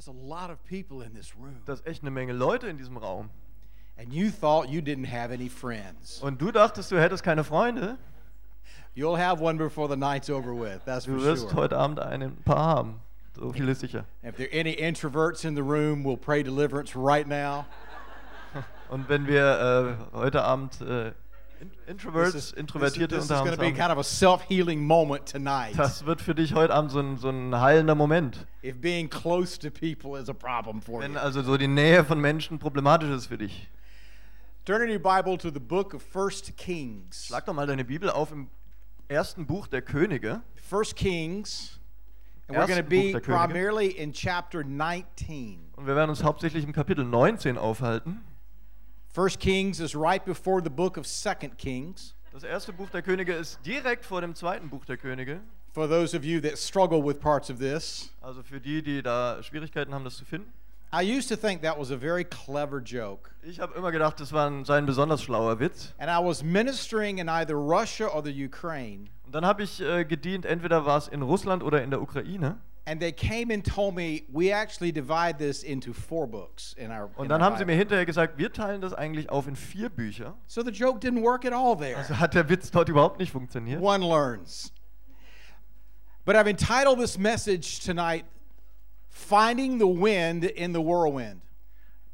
That's a lot of people in this room. Da ist echt eine Menge Leute in diesem Raum. And you thought you didn't have any friends. Und du dachtest, du hättest keine Freunde? You'll have one before the night's over with. That's for Du wirst sure. heute Abend ein paar haben. So viel ist sicher. If there are any introverts in the room, we'll pray deliverance right now. Und wenn wir äh, heute Abend äh, Introverts, this is, Introvertierte this is unter going uns to be haben, kind of a self-healing moment tonight. das wird für dich heute Abend so ein, so ein heilender Moment. If being close to people is a problem for Wenn you. also so die Nähe von Menschen problematisch ist für dich. Turn in your Bible to the book of First Kings. Schlag doch mal deine Bibel auf im ersten Buch der Könige. First Kings. And we're going to be primarily in chapter 19. Und wir werden uns hauptsächlich im Kapitel 19 aufhalten. First Kings is right before the book of Second Kings. Das erste Buch der Könige ist direkt vor dem zweiten Buch der Könige. For those of you that struggle with parts of this, Also für die, die da Schwierigkeiten haben, das zu finden. I used to think that was a very clever joke. Ich habe immer gedacht, das war ein, sei ein besonders schlauer Witz. And I was ministering in either Russia or the Ukraine. Und dann habe ich äh, gedient, entweder war es in Russland oder in der Ukraine. And they came and told me we actually divide this into four books in our. Und dann haben sie mir Bible." hinterher gesagt, wir teilen das eigentlich auf in vier Bücher. So the joke didn't work at all there. Also hat der Witz dort überhaupt nicht funktioniert. One learns. But I've entitled this message tonight, Finding the Wind in the Whirlwind.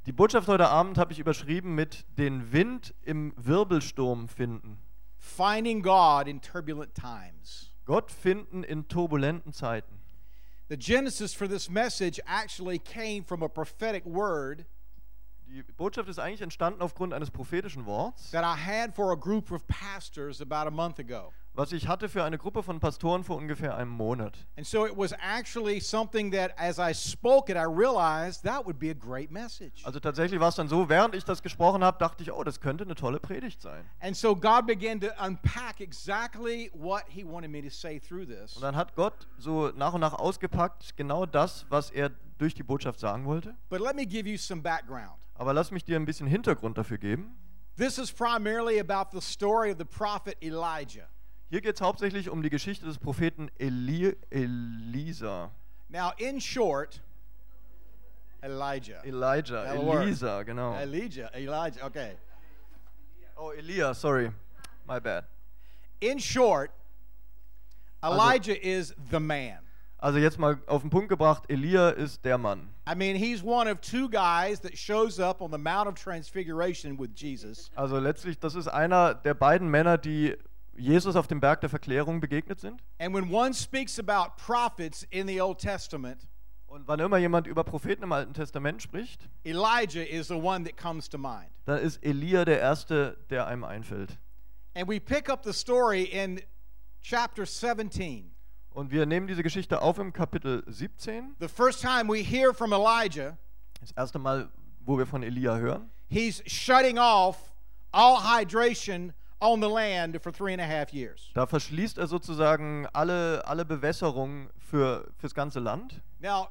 Die Botschaft heute Abend habe ich überschrieben mit den Wind im Wirbelsturm finden. Finding God in Turbulent Times. Gott finden in turbulenten Zeiten. The genesis for this message actually came from a prophetic word Die Botschaft ist eigentlich entstanden aufgrund eines prophetischen Worts, that I had for a group of pastors about a month ago. Was ich hatte für eine Gruppe von Pastoren vor ungefähr einem Monat. And so it was actually something that as I spoke it, I realized that would be a great message. Also tatsächlich war es dann so, während ich das gesprochen habe, dachte ich, oh, das könnte eine tolle Predigt sein. And so God began to unpack exactly what He wanted me to say through this. Und dann hat Gott so nach und nach ausgepackt, genau das, was er durch die Botschaft sagen wollte. But let me give you some background. Aber lass mich dir ein bisschen Hintergrund dafür geben. This is primarily about the story of the prophet Elijah. Hier geht es hauptsächlich um die Geschichte des Propheten Eli Elisa. Now, in short, Elijah. Elijah, That'll work. Elisa, genau. Elijah, Elijah, okay. Oh, Elia, sorry. My bad. In short, Also- Elijah is the man. Also jetzt mal auf den Punkt gebracht, Elia ist der Mann. I mean, he's one of two guys that shows up on the Mount of Transfiguration with Jesus. Also letztlich, das ist einer der beiden Männer, die Jesus auf dem Berg der Verklärung begegnet sind. And when one speaks about prophets in the Old Testament, Und wann immer jemand über Propheten im Alten Testament spricht, Elijah is the one that comes to mind. dann ist Elia der Erste, der einem einfällt. And we pick up the story in chapter 17. Und wir nehmen diese Geschichte auf im Kapitel 17. The first time we hear from Elijah, Das erste Mal, wo wir von Elia hören. he's shutting off all hydration on the land for three and a half years. Da verschließt er sozusagen alle, alle Bewässerung für, fürs ganze Land. Now,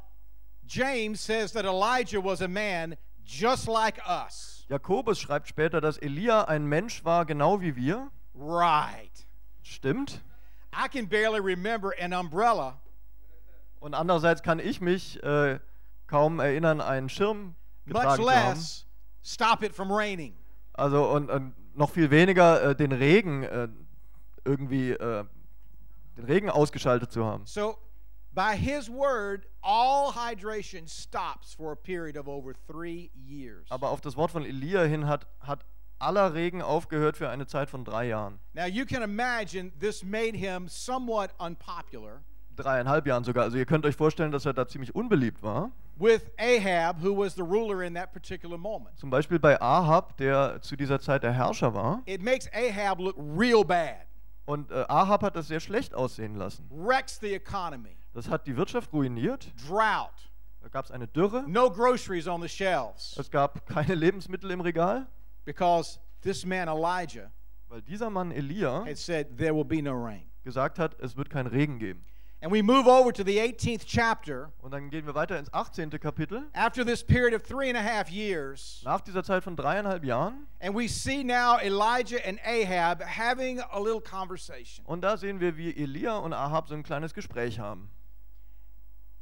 James says that Elijah was a man just like us. Jakobus schreibt später, dass Elia ein Mensch war, genau wie wir. Right. Stimmt. I can barely remember an umbrella, Und andererseits kann ich mich äh, kaum erinnern, einen Schirm much getragen zu haben. less stop it from raining. Also und, und noch viel weniger äh, den Regen äh, irgendwie äh, den Regen ausgeschaltet zu haben. So, by his word, all hydration stops for a period of over three years. Aber auf das Wort von Elia hin hat, hat aller Regen aufgehört für eine Zeit von drei Jahren. Now, you can imagine this made him somewhat unpopular Dreieinhalb Jahren sogar. Also ihr könnt euch vorstellen, dass er da ziemlich unbeliebt war. with Ahab, who was the ruler in that particular moment. Zum Beispiel bei Ahab, der zu dieser Zeit der Herrscher war. It makes Ahab look real bad, Und äh, Ahab hat das sehr schlecht aussehen lassen. wrecks the economy, Das hat die Wirtschaft ruiniert. drought, Da gab es eine Dürre. no groceries on the shelves Es gab keine Lebensmittel im Regal, because this man Elijah weil dieser Mann Elia had said there will be no rain. gesagt hat, es wird keinen Regen geben. And we move over to the 18th chapter. Und dann gehen wir weiter ins 18. Kapitel. After this period of three and a half years, Nach dieser Zeit von dreieinhalb Jahren. and we see now Elijah and Ahab having a little conversation. Und da sehen wir, wie Elia und Ahab so ein kleines Gespräch haben.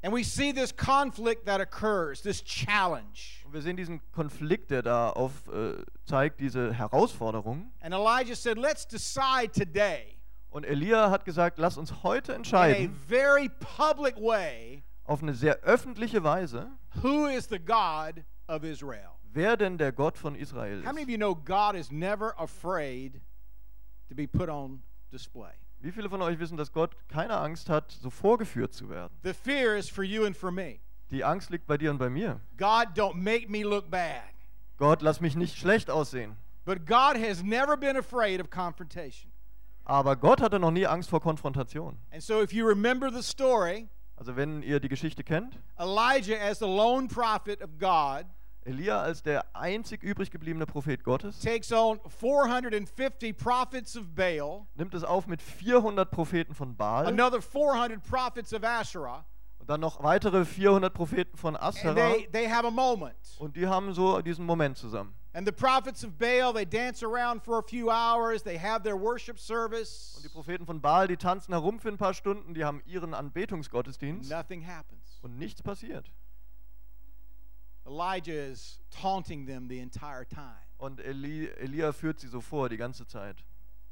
And we see this conflict that occurs, this challenge. Und wir sehen diesen Konflikt, der da auf äh, zeigt, diese Herausforderung. And Elijah said, Let's decide today Und Elia hat gesagt, lass uns heute in a entscheiden, very public way auf eine sehr öffentliche Weise, who is the God of Israel. wer denn der Gott von Israel How many of ist. you know God is never afraid to be put on display? Wie viele von euch wissen, dass Gott keine Angst hat, so vorgeführt zu werden? The fear is for you and for me. Die Angst liegt bei dir und bei mir. God, don't make me look bad. Gott, lass mich nicht schlecht aussehen. But God has never been afraid of confrontation. Aber Gott hatte noch nie Angst vor Konfrontation. And so, if you remember the story, Also wenn ihr die Geschichte kennt, Elijah, as the lone prophet of God, Elia als der einzig übrig gebliebene Prophet Gottes takes on 450 prophets of Baal, nimmt es auf mit 400 Propheten von Baal another 400 prophets of Asherah, und dann noch weitere 400 Propheten von Asherah they, they have a moment. und die haben so diesen Moment zusammen. And the prophets of Baal, they dance around for a few hours, they have their worship Und service. die Propheten von Baal, die tanzen herum für ein paar Stunden, die haben ihren Anbetungsgottesdienst Nothing happens. und nichts passiert. Elijah is taunting them the entire time. Und Eli, Elia führt sie so vor die ganze Zeit.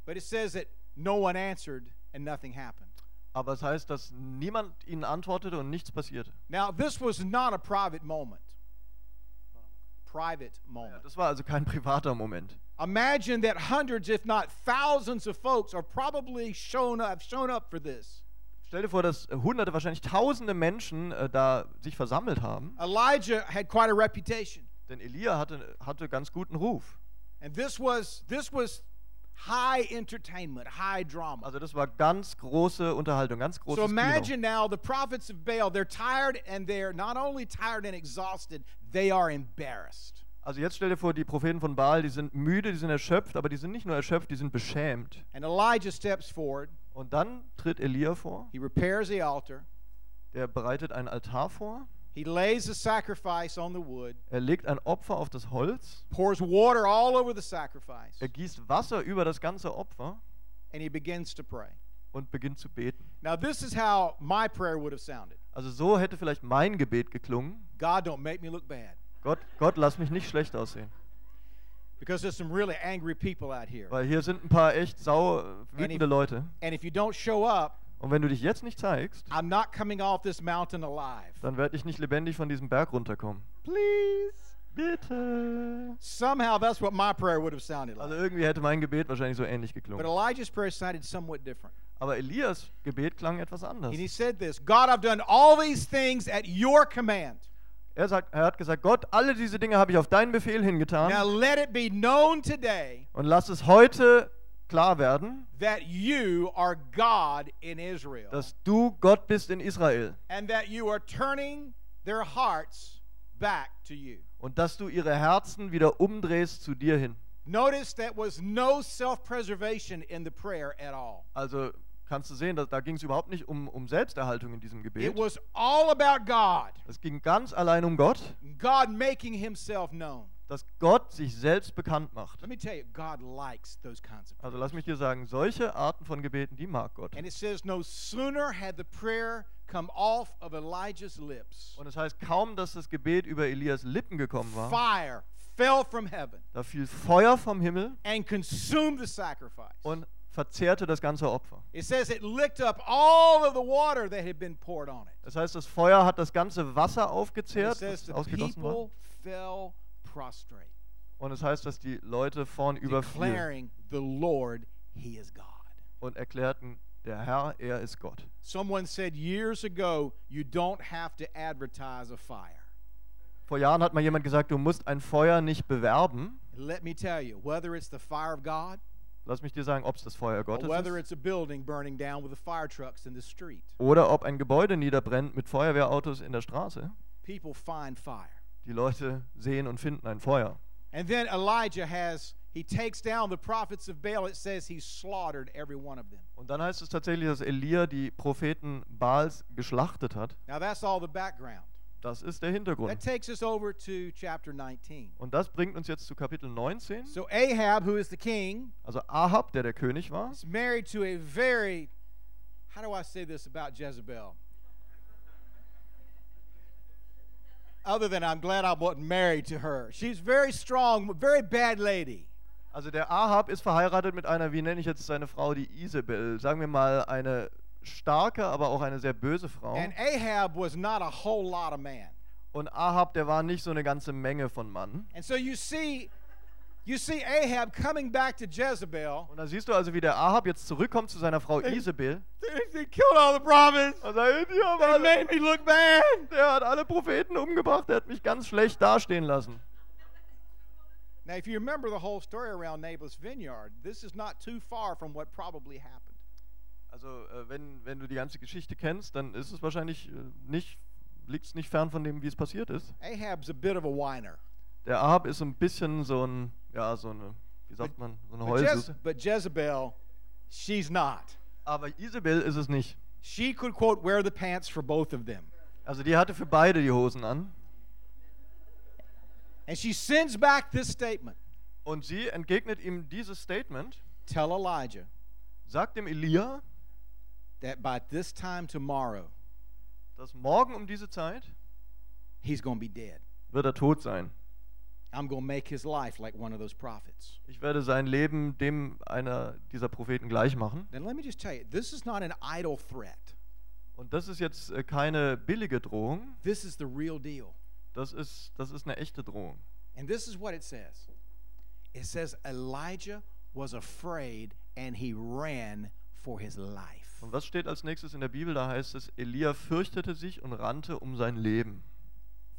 But it says that no one answered and nothing happened. Aber es heißt, dass niemand ihnen antwortete und nichts passierte. Now, this was not a private moment. Private moment. das war also kein privater Moment. Imagine that hundreds, if not thousands, of folks are probably shown up, shown up for this. Stell dir vor, dass hunderte, wahrscheinlich tausende Menschen äh, da sich versammelt haben. Elijah had quite a reputation, Denn Elia hatte, hatte ganz guten Ruf. and this was this was high entertainment, high drama. Also das war ganz große Unterhaltung, ganz So großes Kino. imagine now the prophets of Baal, they're tired and they're not only tired and exhausted, they are embarrassed. Also jetzt stell dir vor, die Propheten von Baal, die sind müde, die sind erschöpft, aber die sind nicht nur erschöpft, die sind beschämt. And Elijah steps forward, Und dann tritt Elia vor, he repairs the altar, der bereitet einen Altar vor, he lays the sacrifice on the wood, er legt ein Opfer auf das Holz, pours water all over the sacrifice, er gießt Wasser über das ganze Opfer. And he begins to pray. und beginnt zu beten. Now, this is how my prayer would have sounded Also so hätte vielleicht mein Gebet geklungen. God, don't make me look bad. Gott, Gott, lass mich nicht schlecht aussehen. Because there's some really angry people out here. Weil hier sind ein paar echt sau äh, wütende Leute. And if you don't show up, Und wenn du dich jetzt nicht zeigst, I'm not coming off this mountain alive. dann werde ich nicht lebendig von diesem Berg runterkommen. Please. Bitte. Somehow that's what my prayer would have sounded Also like. irgendwie hätte mein Gebet wahrscheinlich so ähnlich But geklungen. Elijah's prayer sounded somewhat different. Aber Elias Gebet klang etwas anders. And he said this God, I've done all these things at your command. Er, sagt, er hat gesagt, Gott, alle diese Dinge habe ich auf deinen Befehl Now hingetan. let it be known today Und lass es heute klar werden, that you are God in Israel dass du Gott bist in Israel. and that you are turning their hearts back to you. Und dass du ihre Herzen wieder umdrehst zu dir hin. Notice that was no self preservation in the prayer at all. Also kannst du sehen, dass, da ging es überhaupt nicht um, um Selbsterhaltung in diesem Gebet. It was all about God, Es ging ganz allein um Gott, God making himself known. dass Gott sich selbst bekannt macht. Let me tell you, God likes those kinds of Also lass mich dir sagen, solche Arten von Gebeten, die mag Gott. And it says, no sooner had the prayer come off of Elijah's lips, Und es heißt kaum, dass das Gebet über Elias Lippen gekommen war, fire fell from heaven da fiel Feuer vom Himmel and consumed the sacrifice. und verzehrte das ganze Opfer. It says it licked up all of the water that had been poured on it. Das heißt, das Feuer hat das ganze Wasser And it aufgezehrt, says das the ausgegossen war. fell prostrate, Und es heißt, dass die Leute vorn überfielen declaring, The Lord, He is God. und erklärten, der Herr, er ist Gott. Someone said years ago, you don't have to advertise a fire. Vor Jahren hat mal jemand gesagt, du musst ein Feuer nicht bewerben. Let me tell you, whether it's the fire of God Lass mich dir sagen, ob es das Feuer Gottes whether ist it's a building burning down with the fire trucks in the street, oder ob ein Gebäude niederbrennt mit Feuerwehrautos in der Straße. people find fire. Die Leute sehen und finden ein Feuer. And then Elijah has, he takes down the prophets of Baal. It says he slaughtered every one of them. Und dann heißt es tatsächlich, dass Elia die Propheten Baals geschlachtet hat. Now that's all the background. Das ist der Hintergrund. That takes us over to chapter 19. Und das bringt uns jetzt zu Kapitel 19. So Ahab, who is the king, Also Ahab, der der König war, is married to a very, how do I say this about Jezebel? other than I'm glad I wasn't married to her. She's very strong, very bad lady. Also der Ahab ist verheiratet mit einer, wie nenne ich jetzt seine Frau, die Isabel. Sagen wir mal eine starke, aber auch eine sehr böse Frau. And Ahab was not a whole lot of man. Und Ahab, der war nicht so eine ganze Menge von Mann. And so you see, you see Ahab coming back to Jezebel. Und da siehst du also, wie der Ahab jetzt zurückkommt zu seiner Frau Isabel. They killed all the prophets. Und sagt, die haben They alle, made me look bad. der hat alle Propheten umgebracht, der hat mich ganz schlecht dastehen lassen. Now, if you remember the whole story around Naboth's vineyard, this is not too far from what probably happened. Also äh, wenn, wenn du die ganze Geschichte kennst, dann ist es wahrscheinlich äh, nicht, liegt es nicht fern von dem, wie es passiert ist. Ahab's a bit of a whiner. Der Ahab ist ein bisschen so ein, ja, so eine, wie sagt man, so eine But, Jez- Heulsuse. but Jezebel, she's not. Aber Isabel ist es nicht. She could, quote, wear the pants for both of them. Also die hatte für beide die Hosen an. And she sends back this statement Und sie entgegnet ihm dieses Statement, Tell Elijah sagt dem Elia, that by this time tomorrow, dass morgen um diese Zeit he's going to be dead. wird er tot sein. I'm going to make his life like one of those prophets. Ich werde sein Leben dem einer dieser Propheten gleich machen. Then let me just tell you this is not an idle threat, Und das ist jetzt äh, keine billige Drohung, this is the real deal. das ist, das ist eine echte Drohung. And this is what it says it says, Elijah was afraid and he ran for his life. Und was steht als nächstes in der Bibel? Da heißt es, Elia fürchtete sich und rannte um sein Leben.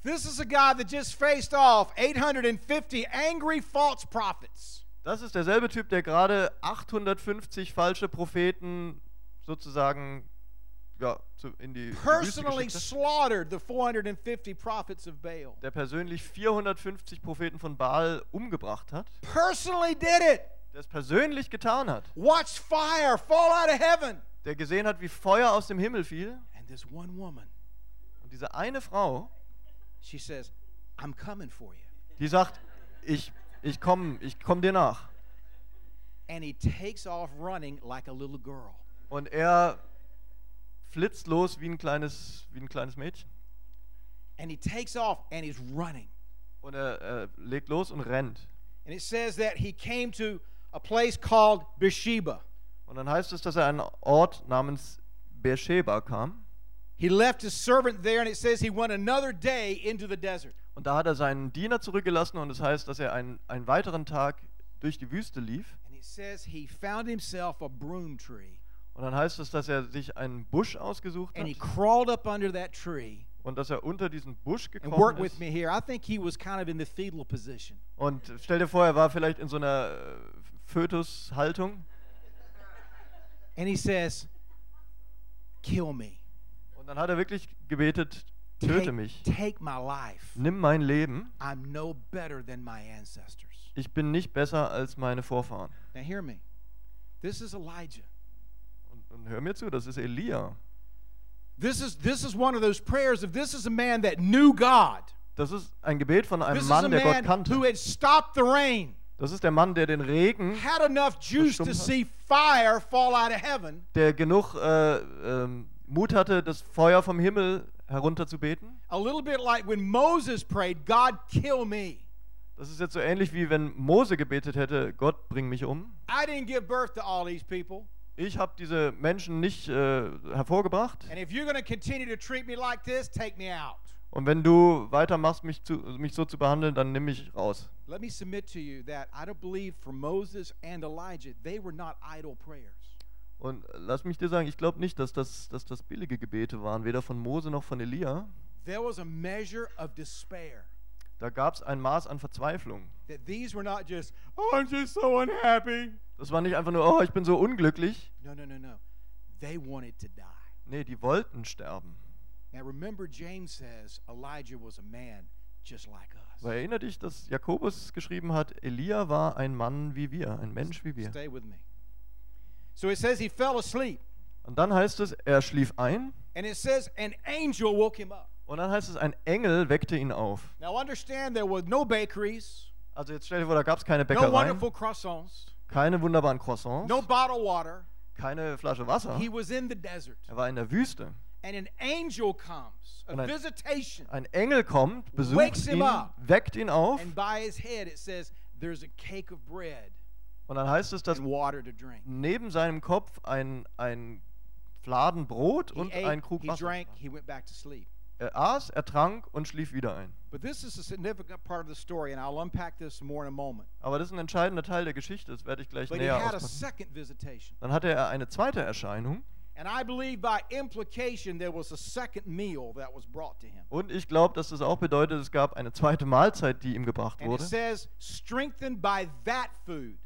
This is a guy that just faced off 850 angry false prophets. Das ist derselbe Typ, der gerade 850 falsche Propheten sozusagen ja, in die, Personally slaughtered the 450 prophets of Baal. Der persönlich 450 Propheten von Baal umgebracht hat. Personally did it. Der es persönlich getan hat. Watched fire fall out of heaven. Der gesehen hat, wie Feuer aus dem Himmel fiel. And this one woman, Und diese eine Frau, she says, I'm coming for you. die sagt, ich, ich komme ich komm dir nach. And he takes off running like a little girl. Und er flitzt los wie ein kleines, wie ein kleines Mädchen. And he takes off and he's running. Und er, er legt los und rennt. And it says that he came to a place called Beersheba. Und dann heißt es, dass er an einen Ort namens Beersheba kam. He left his servant there, and it says he went another day into the desert. Und da hat er seinen Diener zurückgelassen und es heißt, dass er einen, einen weiteren Tag durch die Wüste lief. And it says he found himself a broom tree. Und dann heißt es, dass er sich einen Busch ausgesucht And he hat crawled up under that tree. und dass er unter diesen Busch gekommen ist. he kind of. Und stell dir vor, er war vielleicht in so einer äh, Fötushaltung. And he says, Kill me. Und dann hat er wirklich gebetet, töte Take, mich, take my life. nimm mein Leben. I'm no better than my ancestors. Ich bin nicht besser als meine Vorfahren. Now, hear me. This is Elijah. Und, und hör mir zu, das ist Elia. This is, this is one of those prayers of this is a man that knew God. Das ist ein Gebet von einem This Mann, der Gott man kannte. who had stopped the rain, Das ist der Mann, der den Regen, had enough juice to see fire fall out of heaven, der genug äh, ähm, Mut hatte, das Feuer vom Himmel herunterzubeten. a little bit like when Moses prayed, God, kill me. Das ist jetzt so ähnlich wie wenn Mose gebetet hätte, Gott bring mich um. I didn't give birth to all these people. Ich habe diese Menschen nicht äh, hervorgebracht. And if you're going to continue to treat me like this, take me out. Und wenn du weitermachst, mich, zu, mich so zu behandeln, dann nimm mich raus. Let me submit to you that I don't believe for Moses and Elijah, they were not idle prayers. Und lass mich dir sagen, ich glaube nicht, dass das, dass das billige Gebete waren, weder von Mose noch von Elia. There was a measure of despair. Da gab es ein Maß an Verzweiflung. That these were not just, oh, I'm just so unhappy. Das war nicht einfach nur, oh, ich bin so unglücklich. No, no, no, no. They wanted to die. Nee, die wollten sterben. Now remember, James says Elijah was a man just like us. Weil erinnere dich, dass Jakobus geschrieben hat, Elia war ein Mann wie wir, ein Mensch wie wir. Stay with me. So it says he fell asleep. Und dann heißt es, er schlief ein. And it says an angel woke him up. Und dann heißt es, ein Engel weckte ihn auf. Now understand there was no bakeries, Also jetzt stell dir vor, da gab es keine no Bäckereien, wonderful croissants, keine wunderbaren Croissants, no bottled water. keine Flasche Wasser. He was in the desert. Er war in der Wüste. And an angel comes, a Und ein- visitation. Ein Engel kommt, besucht ihn, up. weckt ihn auf And by his head it says, There's a cake of bread und dann heißt es, dass and water to drink. neben seinem Kopf ein, ein Fladen Brot He und ate, ein Krug he Wasser. drank, stand. he went back to sleep. Er aß, er trank und schlief wieder ein. But this is a significant part of the story, and I'll unpack this more in a moment. Aber das ist ein entscheidender Teil der Geschichte, das werde ich gleich But he näher had a auspacken. second visitation. Dann hatte er eine zweite Erscheinung And I believe by implication there was a second meal that was brought to him. und ich glaube, dass das auch bedeutet, es gab eine zweite Mahlzeit, die ihm gebracht And it wurde. says, strengthened by that food.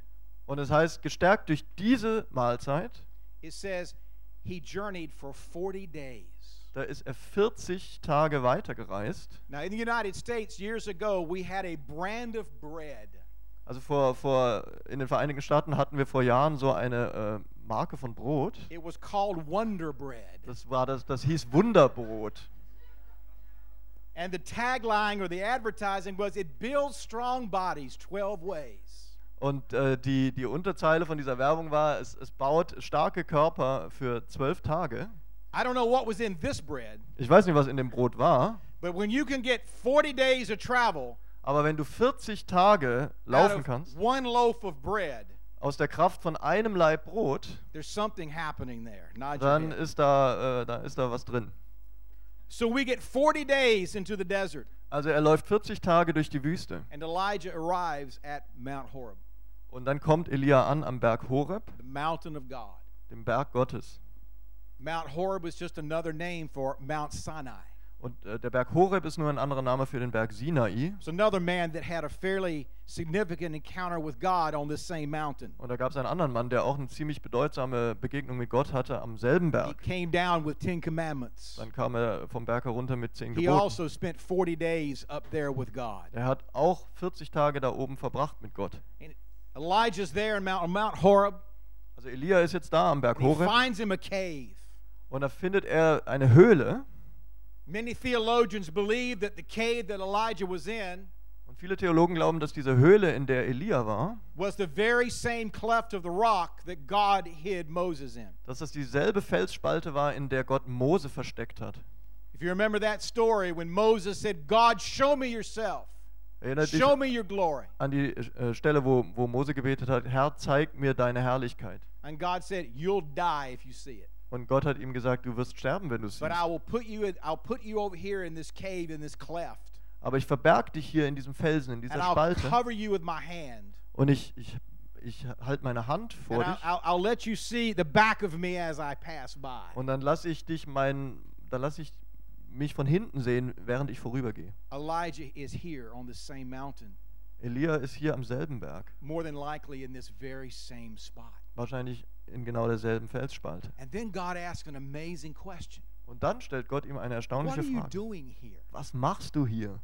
Und es heißt, gestärkt durch diese Mahlzeit, It says, he journeyed for 40 days. da ist er 40 Tage weitergereist. Now, in the United States, years ago, we had a brand of bread. Also vor, vor, in den Vereinigten Staaten hatten wir vor Jahren so eine äh, Marke von Brot. It was called Wonder Bread. Das war das, das hieß Wunderbrot. And the tagline or the advertising was, it builds strong bodies 12 ways. Und äh, die, die Unterzeile von dieser Werbung war, es, es baut starke Körper für zwölf Tage. I don't know what was in this bread, Ich weiß nicht, was in dem Brot war, but when you can get 40 days of travel aber wenn du 40 Tage laufen kannst, one loaf of bread, aus der Kraft von einem Laib Brot, dann ist da, äh, da ist da was drin. So we get 40 days into the desert, Also er läuft 40 Tage durch die Wüste. and Elijah arrives at Mount Horeb, Und dann kommt Elia an am Berg Horeb, the mountain of God. dem Berg Gottes. Mount Horeb was just another name for Mount Sinai. Und äh, der Berg Horeb ist nur ein anderer Name für den Berg Sinai. It's another man that had a fairly significant encounter with God on this same mountain. Und da gab es einen anderen Mann, der auch eine ziemlich bedeutsame Begegnung mit Gott hatte am selben He Berg. came down with Ten Commandments. Dann kam er vom Berg herunter mit zehn He Geboten. also spent 40 days up there with God. Er hat auch 40 Tage da oben verbracht mit Gott. And Elijah's there in Mount, on Mount Horeb. Also Elia ist jetzt da am Berg And he Horeb finds him a cave. und da findet er eine Höhle. Many theologians believe that the cave that Elijah was in Und viele Theologen glauben, dass diese Höhle, in der Elia war, was the very same cleft of the rock that God hid Moses in. dass das dieselbe Felsspalte war, in der Gott Mose versteckt hat. If you remember that story when Moses said, God, show me yourself, Erinnert dich show me your glory. an die äh, Stelle, wo, wo Mose gebetet hat, Herr, zeig mir deine Herrlichkeit. And God said, You'll die if you see it. Und Gott hat ihm gesagt, du wirst sterben, wenn du es siehst. Aber ich verberg dich hier in diesem Felsen, in dieser Spalte. Und ich, ich, ich halte meine Hand vor And dich. Und dann lasse ich dich mein, dann lasse ich mich von hinten sehen, während ich vorübergehe. Elijah is here on this same mountain, Elia ist hier am selben Berg, more than likely in this very same spot. wahrscheinlich in genau derselben Felsspalte. Und dann stellt Gott ihm eine erstaunliche Frage. Was machst du hier?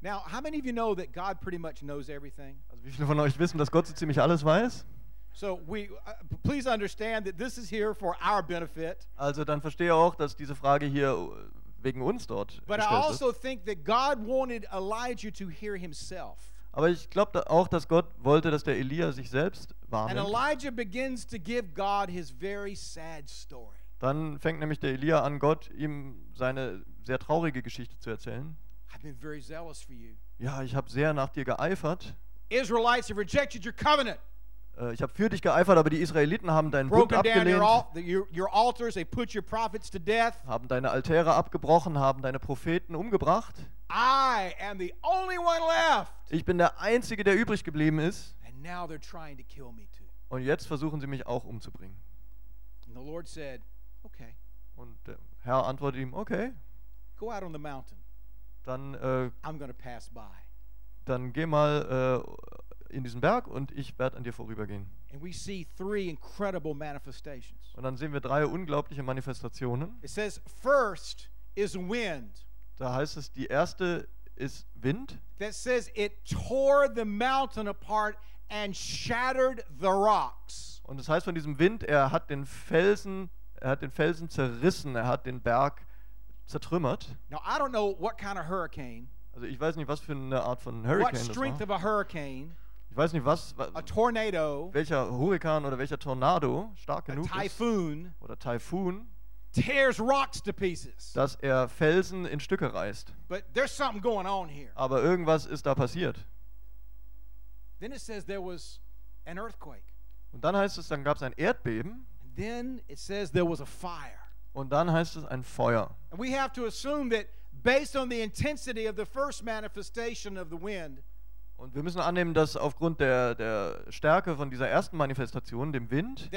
Now, how many of you know that God pretty much knows everything? Also wie viele von euch wissen, dass Gott so ziemlich alles weiß? So we uh, please understand that this is here for our benefit. Also dann verstehe auch, dass diese Frage hier äh, wegen uns dort But I also ist. think that God wanted Elijah to hear himself. Aber ich glaube da auch, dass Gott wollte, dass der Elia sich selbst And wahrnimmt. Elijah begins to give God his very sad story. Dann fängt nämlich der Elia an, Gott ihm seine sehr traurige Geschichte zu erzählen. I've been very zealous for you. Ja, ich habe sehr nach dir geeifert. Israelites have rejected your covenant, Äh, Ich habe für dich geeifert, aber die Israeliten haben deinen Bund broken down abgelehnt, your, al- the- your, your altars, they put your prophets to death. haben deine Altäre abgebrochen, haben deine Propheten umgebracht. I am the only one left. Ich bin der Einzige, der übrig geblieben ist. And now they're trying to kill me too. Und jetzt versuchen sie mich auch umzubringen. And the Lord said, Okay, Und der Herr antwortet ihm, okay, go out on the mountain. dann, äh, I'm to pass by. dann geh mal äh, in diesen Berg und ich werde an dir vorübergehen. And we see three incredible manifestations. Und dann sehen wir drei unglaubliche Manifestationen. It says, First is wind. Da heißt es, die erste ist Wind. that says it tore the mountain apart and shattered the rocks. Und das heißt von diesem Wind, er hat den Felsen, er hat den Felsen zerrissen, er hat den Berg zertrümmert. Now, I don't know what kind of hurricane, Also ich weiß nicht, was für eine Art von what Hurricane das strength war. of a hurricane, Ich weiß nicht, was, wa- a tornado, welcher Hurrikan oder welcher Tornado stark genug ist. typhoon, Oder Taifun. Tears rocks to pieces. dass er Felsen in Stücke reißt. But there's something going on here. Aber irgendwas ist da passiert. Then it says there was an earthquake. Und dann heißt es, dann gab es ein Erdbeben And then it says there was a fire. und dann heißt es ein Feuer. And we have to assume that based on the intensity of the first manifestation of the wind, Und wir müssen annehmen, dass aufgrund der, der Stärke von dieser ersten Manifestation, dem Wind,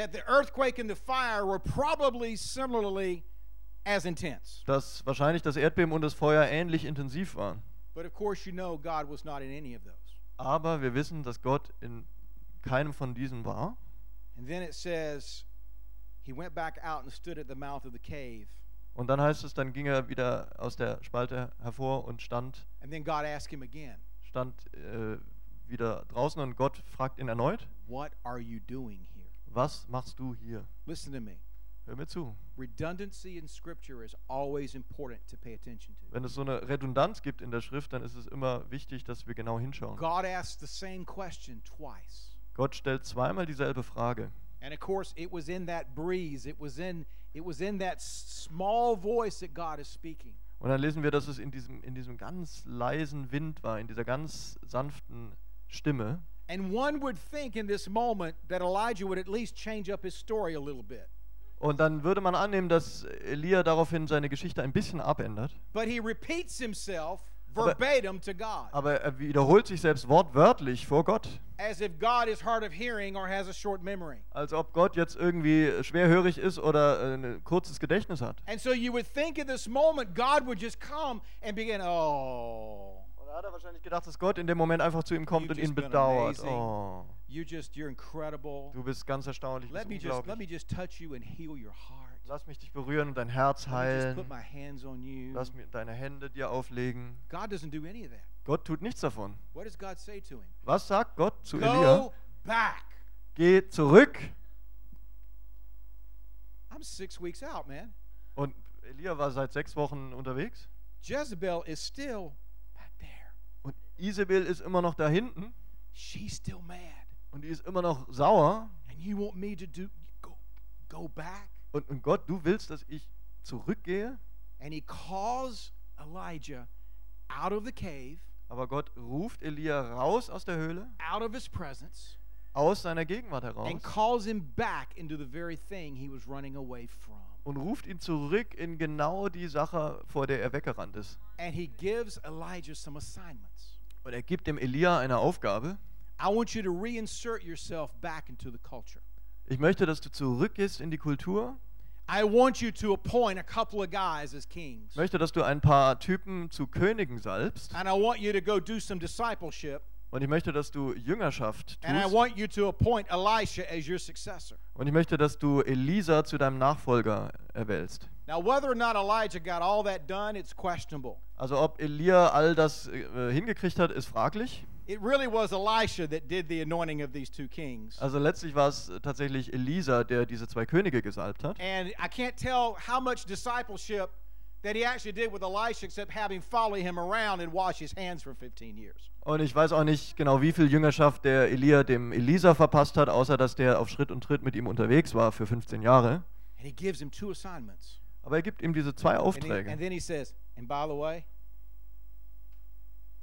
dass wahrscheinlich das Erdbeben und das Feuer ähnlich intensiv waren. Aber wir wissen, dass Gott in keinem von diesen war. And then it says he went back out and stood at the mouth of the cave. Und dann heißt es, dann ging er wieder aus der Spalte hervor und stand, And then God asked him again, stand äh, wieder draußen und Gott fragt ihn erneut, What are you doing here? was machst du hier? Listen to me. Hör mir zu. Redundancy in Scripture is always important to pay attention to. Wenn es so eine Redundanz gibt in der Schrift, dann ist es immer wichtig, dass wir genau hinschauen. God asked the same question twice. Gott stellt zweimal dieselbe Frage. And of course, it was in that breeze, it was in it was in that small voice that God is speaking. Und dann lesen wir, dass es in diesem, in diesem ganz leisen Wind war, in dieser ganz sanften Stimme. And one would think in this moment that Elijah would at least change up his story a little bit. Und dann würde man annehmen, dass Elia daraufhin seine Geschichte ein bisschen abändert. But he repeats himself verbatim to God, Aber er wiederholt sich selbst wortwörtlich vor Gott. as if God is hard of hearing or has a short memory. Als ob Gott jetzt irgendwie schwerhörig ist oder äh, ein kurzes Gedächtnis hat. And so you would think in this moment God would just come and begin, oh, Und da hat er wahrscheinlich gedacht, dass Gott in dem Moment einfach zu ihm kommt und ihn bedauert. Oh, you just, you're incredible. du bist ganz erstaunlich, Let me just, let me just touch you and heal your heart. Lass mich dich berühren und dein Herz heilen. Lass mir deine Hände dir auflegen. God doesn't do any of that. Gott tut nichts davon. What does God say to him? Was sagt Gott zu Elia? Geh zurück. I'm six weeks out, man. Und Elia war seit sechs Wochen unterwegs. Jezebel is still back there. Und Isabel ist immer noch da hinten. She's still mad. Und die ist immer noch sauer. And you want me to do go go back? Und, und Gott, du willst, dass ich zurückgehe? And he calls Elijah out of the cave, Aber Gott ruft Elia raus aus der Höhle, out of his presence, aus seiner Gegenwart heraus and calls him back into the very thing he was running away from. und ruft ihn zurück in genau die Sache, vor der er weggerannt ist. And he gives Elijah some assignments. Und er gibt dem Elia eine Aufgabe. I want you to reinsert yourself back into the culture. Ich möchte, dass du zurückgehst in die Kultur. I want you to appoint a couple of guys as kings. Ich möchte, dass du ein paar Typen zu Königen salbst. And I want you to go do some discipleship. Und ich möchte, dass du Jüngerschaft And I tust. want you to appoint Elisha as your successor. Und ich möchte, dass du Elisa zu deinem Nachfolger erwählst. Now, whether or not Elijah got all that done, it's questionable. Also ob Elia all das äh, hingekriegt hat, ist fraglich. It really was Elisha that did the anointing of these two kings. Also letztlich war es tatsächlich Elisa, der diese zwei Könige gesalbt hat. And I can't tell how much discipleship that he actually did with Elisha except have him follow him around and wash his hands for 15 years. Und ich weiß auch nicht genau, wie viel Jüngerschaft der Elia dem Elisa verpasst hat, außer dass der auf Schritt und Tritt mit ihm unterwegs war für 15 Jahre. And he gives him two assignments. Aber er gibt ihm diese zwei And, he- Aufträge. and then he says, and by the way,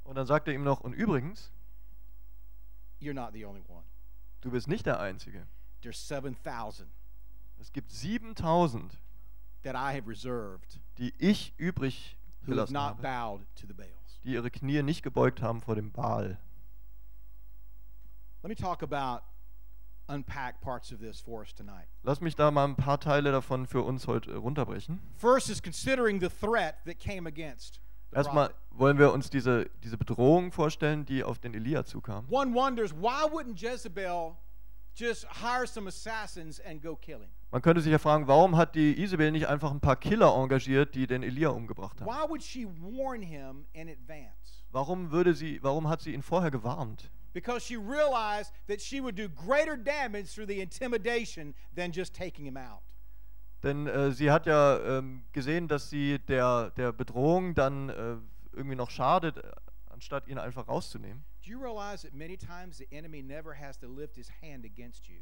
Und dann sagt er ihm noch, und übrigens, you're not the only one. du bist nicht der Einzige. There's 7,000 Es gibt 7000, that I have reserved die ich übrig who have gelassen not habe, bowed to the Baals. die ihre Knie nicht gebeugt haben vor dem Baal. Let me talk about unpack parts of this for us tonight. Lass mich da mal ein paar Teile davon für uns heute äh, runterbrechen. First is considering the threat that came against Erstmal wollen wir uns diese, diese Bedrohung vorstellen, die auf den Elia zukam. One wonders why wouldn't Jezebel just hire some assassins and go kill him? Man könnte sich ja fragen, warum hat die Isabel nicht einfach ein paar Killer engagiert, die den Elia umgebracht haben? Why would she warn him in advance? Warum, würde sie, warum hat sie ihn vorher gewarnt? Because she realized that she would do greater damage through the intimidation than just taking him out. Denn äh, sie hat ja ähm, gesehen, dass sie der, der Bedrohung dann äh, irgendwie noch schadet, äh, anstatt ihn einfach rauszunehmen. Do you realize that many times the enemy never has to lift his hand against you?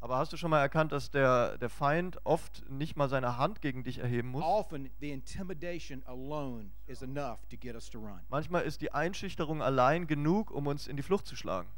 Aber hast du schon mal erkannt, dass der, der Feind oft nicht mal seine Hand gegen dich erheben muss? Often, the intimidation alone is enough to get us to run. Manchmal ist die Einschüchterung allein genug, um uns in die Flucht zu schlagen.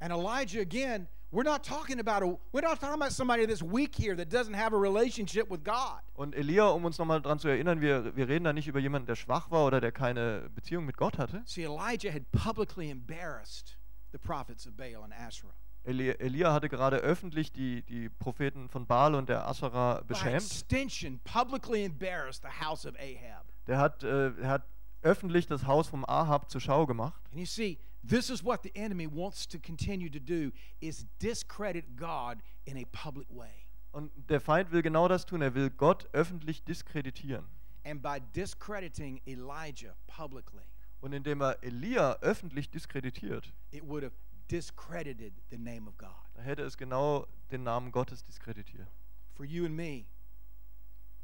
And Elijah, again, we're not talking about a, we're not talking about somebody that's weak here that doesn't have a relationship with God. Und Elia, um uns nochmal daran zu erinnern, wir, wir reden da nicht über jemanden, der schwach war oder der keine Beziehung mit Gott hatte. See, Elijah had publicly embarrassed the prophets of Baal and Asherah. Eli, Elia hatte gerade öffentlich die, die Propheten von Baal und der Aschera By beschämt. extension, publicly embarrassed the house of Ahab. Der hat, äh, er hat öffentlich das Haus vom Ahab zur Schau gemacht. And you see, this is what the enemy wants to continue to do is discredit God in a public way. Und der Feind will genau das tun. Er will Gott öffentlich diskreditieren. And by discrediting Elijah publicly, Und indem er Elia öffentlich diskreditiert, it would have discredited the name of God. da hätte es genau den Namen Gottes diskreditiert. For you and me,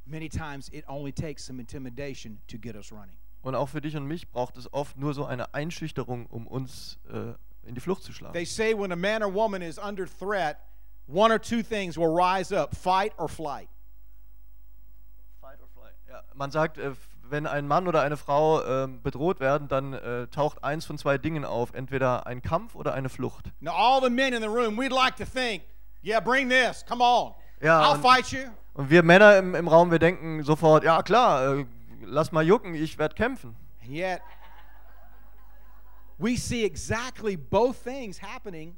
many times it only takes some intimidation to get us running. Und auch für dich und mich braucht es oft nur so eine Einschüchterung, um uns äh, in die Flucht zu schlagen. They say when a man or woman is under threat, one or two things will rise up fight or flight. Ja, man sagt, äh, wenn ein Mann oder eine Frau ähm, bedroht werden, dann äh, taucht eins von zwei Dingen auf, entweder ein Kampf oder eine Flucht. Now, all the men in the room, we'd like to think, yeah, bring this, come on. Ja, I'll und- fight you. Und wir Männer im, im Raum, wir denken sofort, ja klar, äh, lass mal jucken, ich werde kämpfen. And yet, we see exactly both things happening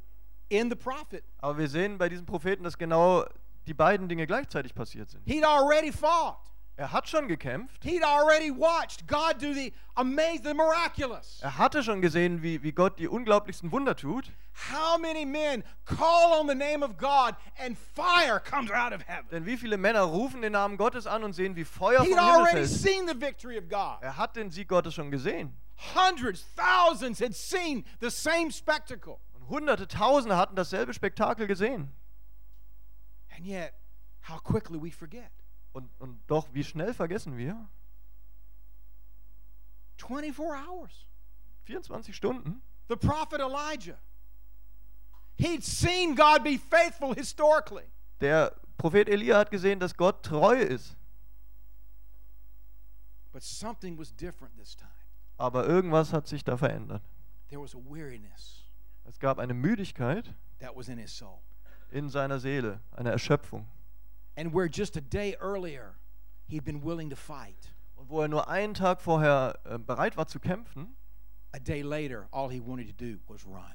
in the prophet. Aber wir sehen bei diesem Propheten, dass genau die beiden Dinge gleichzeitig passiert sind. He'd already fought. Er hat schon gekämpft, He'd already watched God do the amazing, the miraculous. er hatte schon gesehen, wie, wie Gott die unglaublichsten Wunder tut. How many men call on the name of God and fire comes out of heaven? Denn wie viele Männer rufen den Namen Gottes an und sehen, wie Feuer vom He'd Himmel already fällt. seen the victory of God. Er hat den Sieg Gottes schon gesehen. Hundreds, thousands had seen the same spectacle. Und hunderte, tausende hatten dasselbe Spektakel gesehen. And yet, how quickly we forget. Und, und doch, wie schnell vergessen wir? 24 hours. 24 Stunden. The prophet Elijah. He'd seen God be faithful historically. Der Prophet Elia hat gesehen, dass Gott treu ist. But something was different this time. Aber irgendwas hat sich da verändert. There was a weariness Es gab eine Müdigkeit that was in his soul. in seiner Seele, eine Erschöpfung. And where just a day earlier he'd been willing to fight, Und wo er nur einen Tag vorher äh, bereit war zu kämpfen, a day later, all he wanted to do was run.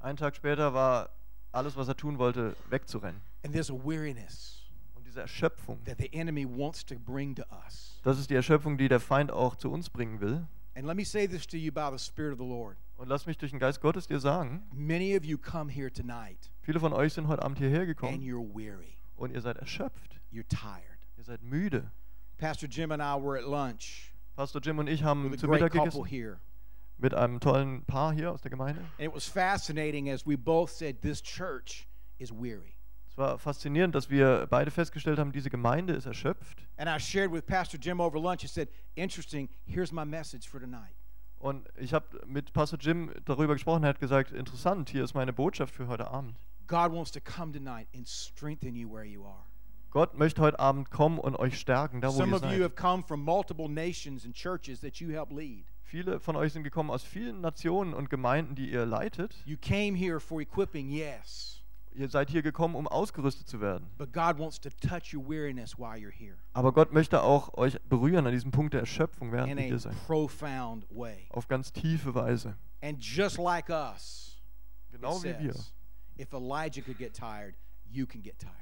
einen Tag später war alles, was er tun wollte, wegzurennen. And there's a weariness Und diese Erschöpfung, that the enemy wants to bring to us. das ist die Erschöpfung, die der Feind auch zu uns bringen will. And let me say this to you by the Spirit of the Lord. Und lass mich durch den Geist Gottes dir sagen, Many of you come here tonight viele von euch sind heute Abend hierher and gekommen you're weary. Und ihr seid erschöpft. You're tired. Ihr seid müde. Pastor Jim and I were at lunch Pastor Jim und ich haben zu Mittag gegessen here. mit einem tollen Paar hier aus der Gemeinde. And it was fascinating as we both said, This church is weary. Es war faszinierend, dass wir beide festgestellt haben, diese Gemeinde ist erschöpft. And I shared with Pastor Jim over lunch. I said, Interesting, here's my message for tonight. Und ich habe mit Pastor Jim darüber gesprochen. Er hat gesagt, interessant, hier ist meine Botschaft für heute Abend. God wants to come tonight and strengthen you where you are. Gott möchte heute Abend kommen und euch stärken, da wo Some ihr of you seid. have come from multiple nations and churches that you help lead. Viele von euch sind gekommen aus vielen Nationen und Gemeinden, die ihr leitet. You came here for equipping, yes, Ihr seid hier gekommen, um ausgerüstet zu werden. but God wants to touch your weariness while you're here Aber Gott möchte auch euch berühren an diesem Punkt der Erschöpfung, während ihr hier seid. profound way. Auf ganz tiefe Weise. And just like us, Genau wie wir. If Elijah could get tired, you can get tired.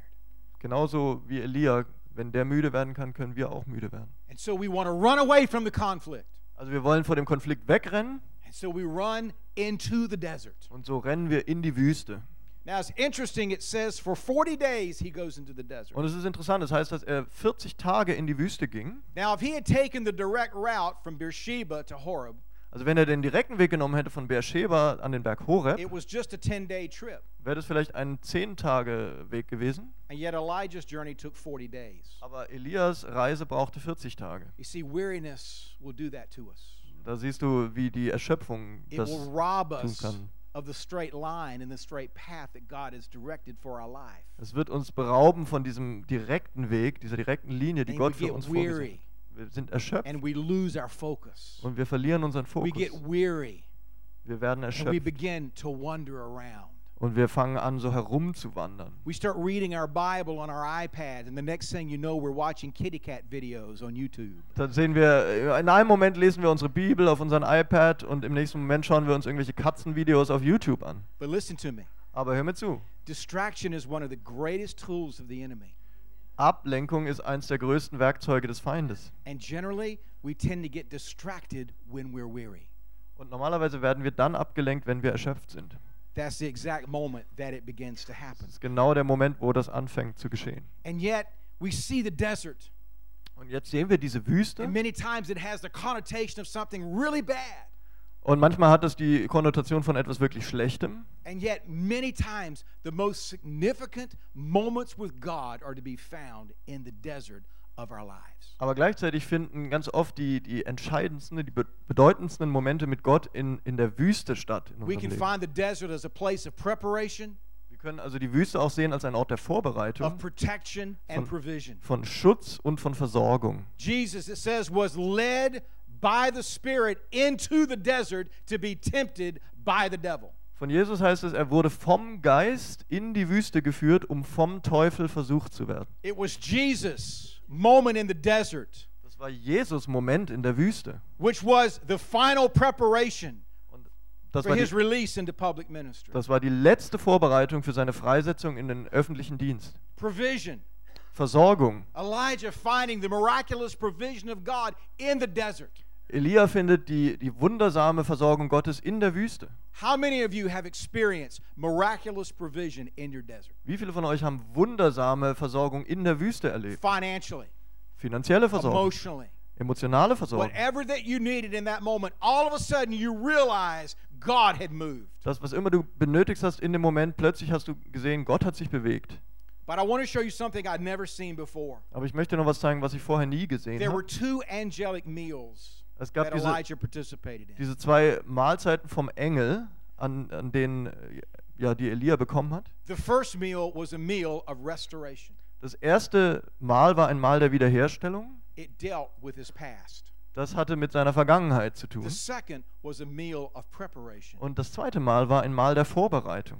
Genauso wie Elia. Wenn der müde werden kann, können wir auch müde werden. And so we want to run away from the conflict. Also wir wollen vor dem Konflikt wegrennen And so we run into the desert. und so rennen wir in die Wüste. Now it's interesting, it says for 40 days he goes into the desert. Und es ist interessant, das heißt, dass er 40 Tage in die Wüste ging. Now, if he had taken the direct route from Beersheba to Horeb, Also wenn er den direkten Weg genommen hätte von Beersheba an den Berg Horeb, it was just a 10 day trip. wäre das vielleicht ein 10-Tage-Weg gewesen. And yet Elijah's journey took 40 days. Aber Elias Reise brauchte 40 Tage. You see, weariness will do that to us. Da siehst du, wie die Erschöpfung It das will rob tun us kann. of the straight line and the straight path that God has directed for our life. Es wird uns berauben von diesem direkten Weg, dieser direkten Linie, die Gott für uns vorgesehen hat. Wir sind erschöpft und wir verlieren unseren Fokus. Wir werden erschöpft und wir fangen an, so herumzuwandern. Dann sehen wir, in einem Moment lesen wir unsere Bibel auf unserem iPad und im nächsten Moment schauen wir uns irgendwelche Katzenvideos auf YouTube an. Aber hör mir zu. distraction is one of the greatest tools of the enemy. Ablenkung ist eines der größten Werkzeuge des Feindes. And generally, we tend to get distracted when we're weary. Und normalerweise werden wir dann abgelenkt, wenn wir erschöpft sind. That's the exact moment that it begins to happen. Das ist genau der Moment, wo das anfängt zu geschehen. And yet, we see the desert. Und jetzt sehen wir diese Wüste And many times it has the connotation of something really bad. Und manchmal hat es die Konnotation von etwas wirklich Schlechtem. And yet, many times, the most significant moments with God are to be found in the desert of our lives. Aber gleichzeitig finden ganz oft die, die entscheidendsten, die be bedeutendsten Momente mit Gott in, in der Wüste statt. We can Leben. find the desert as a place of preparation, Wir können also die Wüste auch sehen als ein Ort der Vorbereitung, Von- von Schutz und von Versorgung. Jesus, it says, was led by the Spirit into the desert to be tempted by the devil. Von Jesus heißt es, er wurde vom Geist in die Wüste geführt, um vom Teufel versucht zu werden. It was Jesus' moment in the desert, Das war Jesus Moment in der Wüste. which was the final preparation das war, die, das war die letzte Vorbereitung für seine Freisetzung in den öffentlichen Dienst. Provision. Versorgung. Elijah finding the miraculous provision of God in the desert. Elia findet die, die wundersame Versorgung Gottes in der Wüste. How many of you have experienced miraculous provision in your desert? Wie viele von euch haben wundersame Versorgung in der Wüste erlebt? Financially, Finanzielle Versorgung, emotionale Versorgung. whatever that you needed in that moment, all of a sudden you realize God had moved. Das, was immer du benötigst hast in dem Moment, plötzlich hast du gesehen, Gott hat sich bewegt. But I want to show you something I'd never seen before. Aber ich möchte noch was zeigen, was ich vorher nie gesehen There were habe. two angelic meals Es gab diese, diese zwei Mahlzeiten vom Engel, an, an denen äh, ja, die Elia bekommen hat. The first meal was a meal of restoration. Das erste Mahl war ein Mahl der Wiederherstellung. Das hatte mit seiner Vergangenheit zu tun. The second was a meal of preparation. Und das zweite Mal war ein Mahl der Vorbereitung.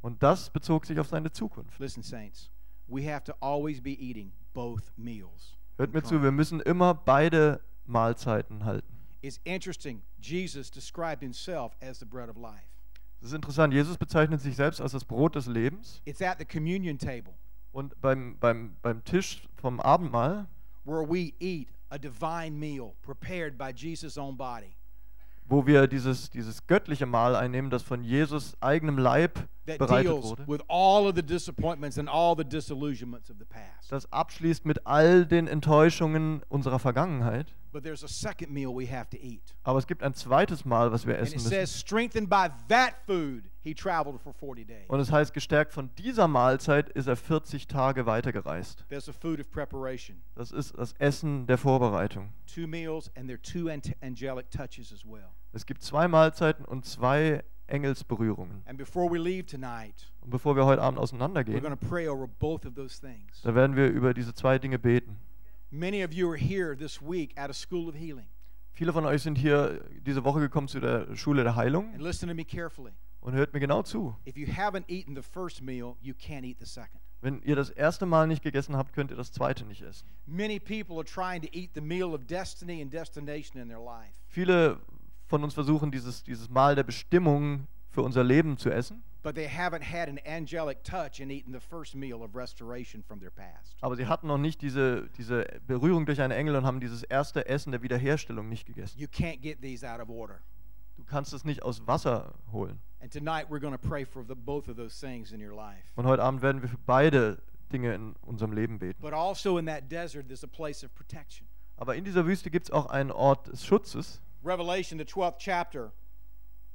Und das bezog sich auf seine Zukunft. Listen, saints, we have to always be eating both meals. Hört mir zu, wir müssen immer beide Mahlzeiten halten. It's interesting. Jesus described himself as the bread of life. Das ist interessant. Jesus bezeichnet sich selbst als das Brot des Lebens. It's at the communion table Und beim, beim, beim Tisch vom Abendmahl, where we eat a divine meal prepared by Jesus' own body wo wir dieses, dieses göttliche Mahl einnehmen, das von Jesus eigenem Leib that bereitet deals wurde, with all of the disappointments and all the disillusionments of the past. das abschließt mit all den Enttäuschungen unserer Vergangenheit. But there's a second meal we have to eat. Aber es gibt ein zweites Mahl, was wir essen müssen. says, strengthened by that food, he traveled for 40 days. Und es heißt, gestärkt von dieser Mahlzeit ist er 40 Tage weitergereist. Das ist das Essen der Vorbereitung. Es gibt zwei Mahlzeiten und zwei Engelsberührungen. And before we leave tonight, Und bevor wir heute Abend auseinandergehen, going to pray over both of those things. da werden wir über diese zwei Dinge beten. Many of you are here this week at a school of healing. Viele von euch sind hier diese Woche gekommen zu der Schule der Heilung And listen to me carefully. und hört mir genau zu. If you haven't eaten the first meal, you can't eat the second. Wenn ihr das erste Mal nicht gegessen habt, könnt ihr das zweite nicht essen. Many people are trying to eat the meal of destiny and destination in their life. Viele von uns versuchen, dieses, dieses Mahl der Bestimmung für unser Leben zu essen, but they haven't had an angelic touch and eaten the first meal of restoration from their past. aber sie hatten noch nicht diese, diese Berührung durch einen Engel und haben dieses erste Essen der Wiederherstellung nicht gegessen. You can't get these out of order. Du kannst es nicht aus Wasser holen. And tonight we're going to pray for the, both of those things in your life. Und heute Abend werden wir für beide Dinge in unserem Leben beten. But also in that desert, there's a place of protection. Aber in dieser Wüste gibt es auch einen Ort des Schutzes. Revelation, the 12th chapter,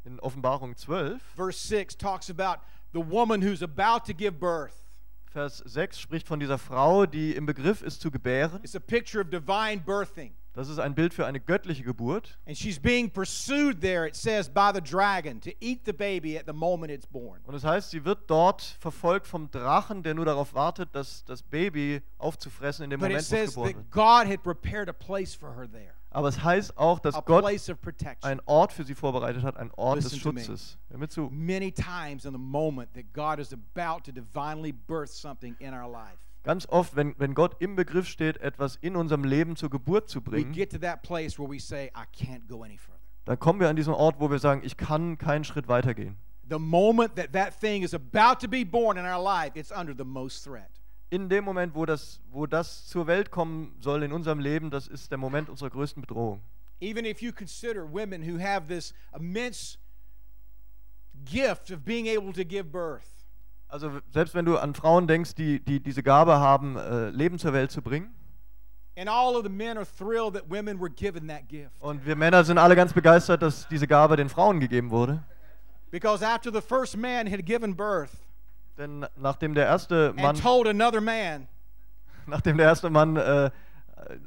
In Offenbarung 12, verse 6 talks about the woman who's about to give birth. Vers 6 spricht von dieser Frau, die im Begriff ist zu gebären. It's a picture of divine birthing. Das ist ein Bild für eine göttliche Geburt. And she's being pursued there, it says, by the dragon to eat the baby at the moment it's born. Und das heißt, sie wird dort verfolgt vom Drachen, der nur darauf wartet, das, das Baby aufzufressen in dem But Moment, wo es geboren wird. God had prepared a place for her there, Aber es heißt auch, dass Gott einen Ort für sie vorbereitet hat, ein Ort des Listen me. Schutzes. Hör mir zu. Many times in the moment that God is about to divinely birth something in our life, Ganz oft, wenn, wenn Gott im Begriff steht, etwas in unserem Leben zur Geburt zu we bringen, get to that place where we say, I can't go any further. dann kommen wir an diesen Ort, wo wir sagen, ich kann keinen Schritt weitergehen. The moment that that thing is about to be born in our life, it's under the most threat. In dem Moment, wo das, wo das zur Welt kommen soll in unserem Leben, das ist der Moment unserer größten Bedrohung. Even if you consider women who have this immense gift of being able to give birth, Also selbst wenn du an Frauen denkst, die, die diese Gabe haben, äh, Leben zur Welt zu bringen, and all of the men are thrilled that women were given that gift. und wir Männer sind alle ganz begeistert, dass diese Gabe den Frauen gegeben wurde, Because after the first man had given birth denn nachdem der erste Mann, and told another man, nachdem der erste Mann äh, that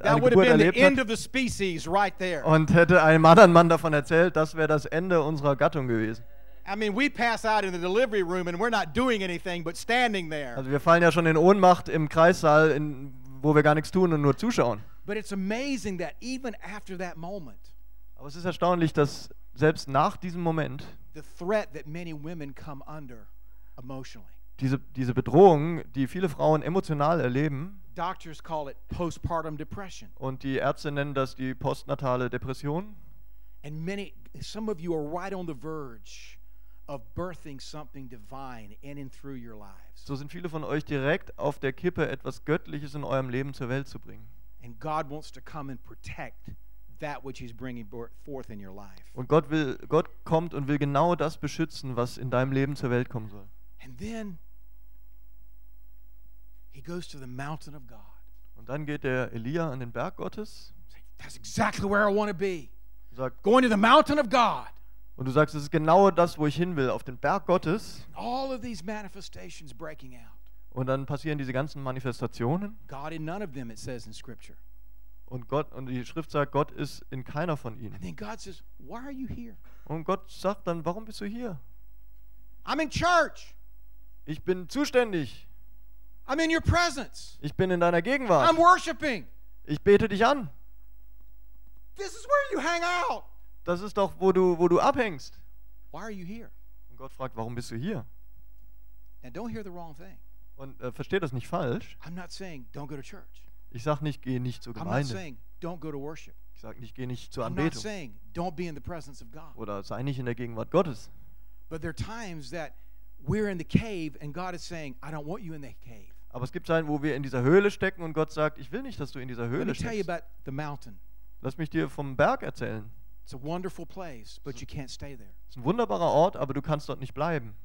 eine Geburt erlebt hat of the species right there. und hätte einem anderen Mann davon erzählt, das wäre das Ende unserer Gattung gewesen. I mean, we pass out in the delivery room and we're not doing anything but standing there. Also wir fallen ja schon in Ohnmacht im Kreissaal, in, wo wir gar nichts tun und nur zuschauen. But it's amazing that even after that moment, Aber es ist erstaunlich, dass selbst nach diesem Moment the threat that many women come under emotionally. Diese, diese Bedrohung, die viele Frauen emotional erleben, Doctors call it postpartum depression. und die Ärzte nennen das die postnatale Depression. And many, some of you are right on the verge of birthing something divine in and through your lives. So sind viele von euch direkt auf der Kippe, etwas Göttliches in eurem Leben zur Welt zu bringen. And God wants to come and protect that which He's bringing forth in your life. Und Gott, will, Gott kommt und will genau das beschützen, was in deinem Leben zur Welt kommen soll. And then He goes to the mountain of God. Und dann geht der Elia an den Berg Gottes That's exactly where I want to be. und sagt, Going to the mountain of God. und du sagst, es ist genau das, wo ich hin will, auf den Berg Gottes. All of these manifestations breaking out. Und dann passieren diese ganzen Manifestationen. God in none of them, it says in Scripture. Und Gott, und die Schrift sagt, Gott ist in keiner von And ihnen. then God says, Why are you here? Und Gott sagt dann, warum bist du hier? I'm in church. Ich bin zuständig. I'm in your presence. Ich bin in deiner Gegenwart. I'm worshiping. Ich bete dich an. This is where you hang out. Das ist doch, wo du, wo du abhängst. Why are you here? Und Gott fragt, warum bist du hier? And don't hear the wrong thing. Und äh, versteh das nicht falsch. I'm not saying don't go to church. Ich sage nicht, geh nicht zur I'm not Gemeinde. saying don't go to worship. Ich sage nicht, geh nicht zur I'm not Anbetung. saying don't be in the presence of God. Oder sei nicht in der Gegenwart Gottes. But there are times that we're in the cave and God is saying, I don't want you in the cave. Aber es gibt Zeiten, wo wir in dieser Höhle stecken und Gott sagt, ich will nicht, dass du in dieser Höhle steckst. Lass mich dir vom Berg erzählen. It's a wonderful place, but you can't stay there. Es ist ein wunderbarer Ort, aber du kannst dort nicht bleiben.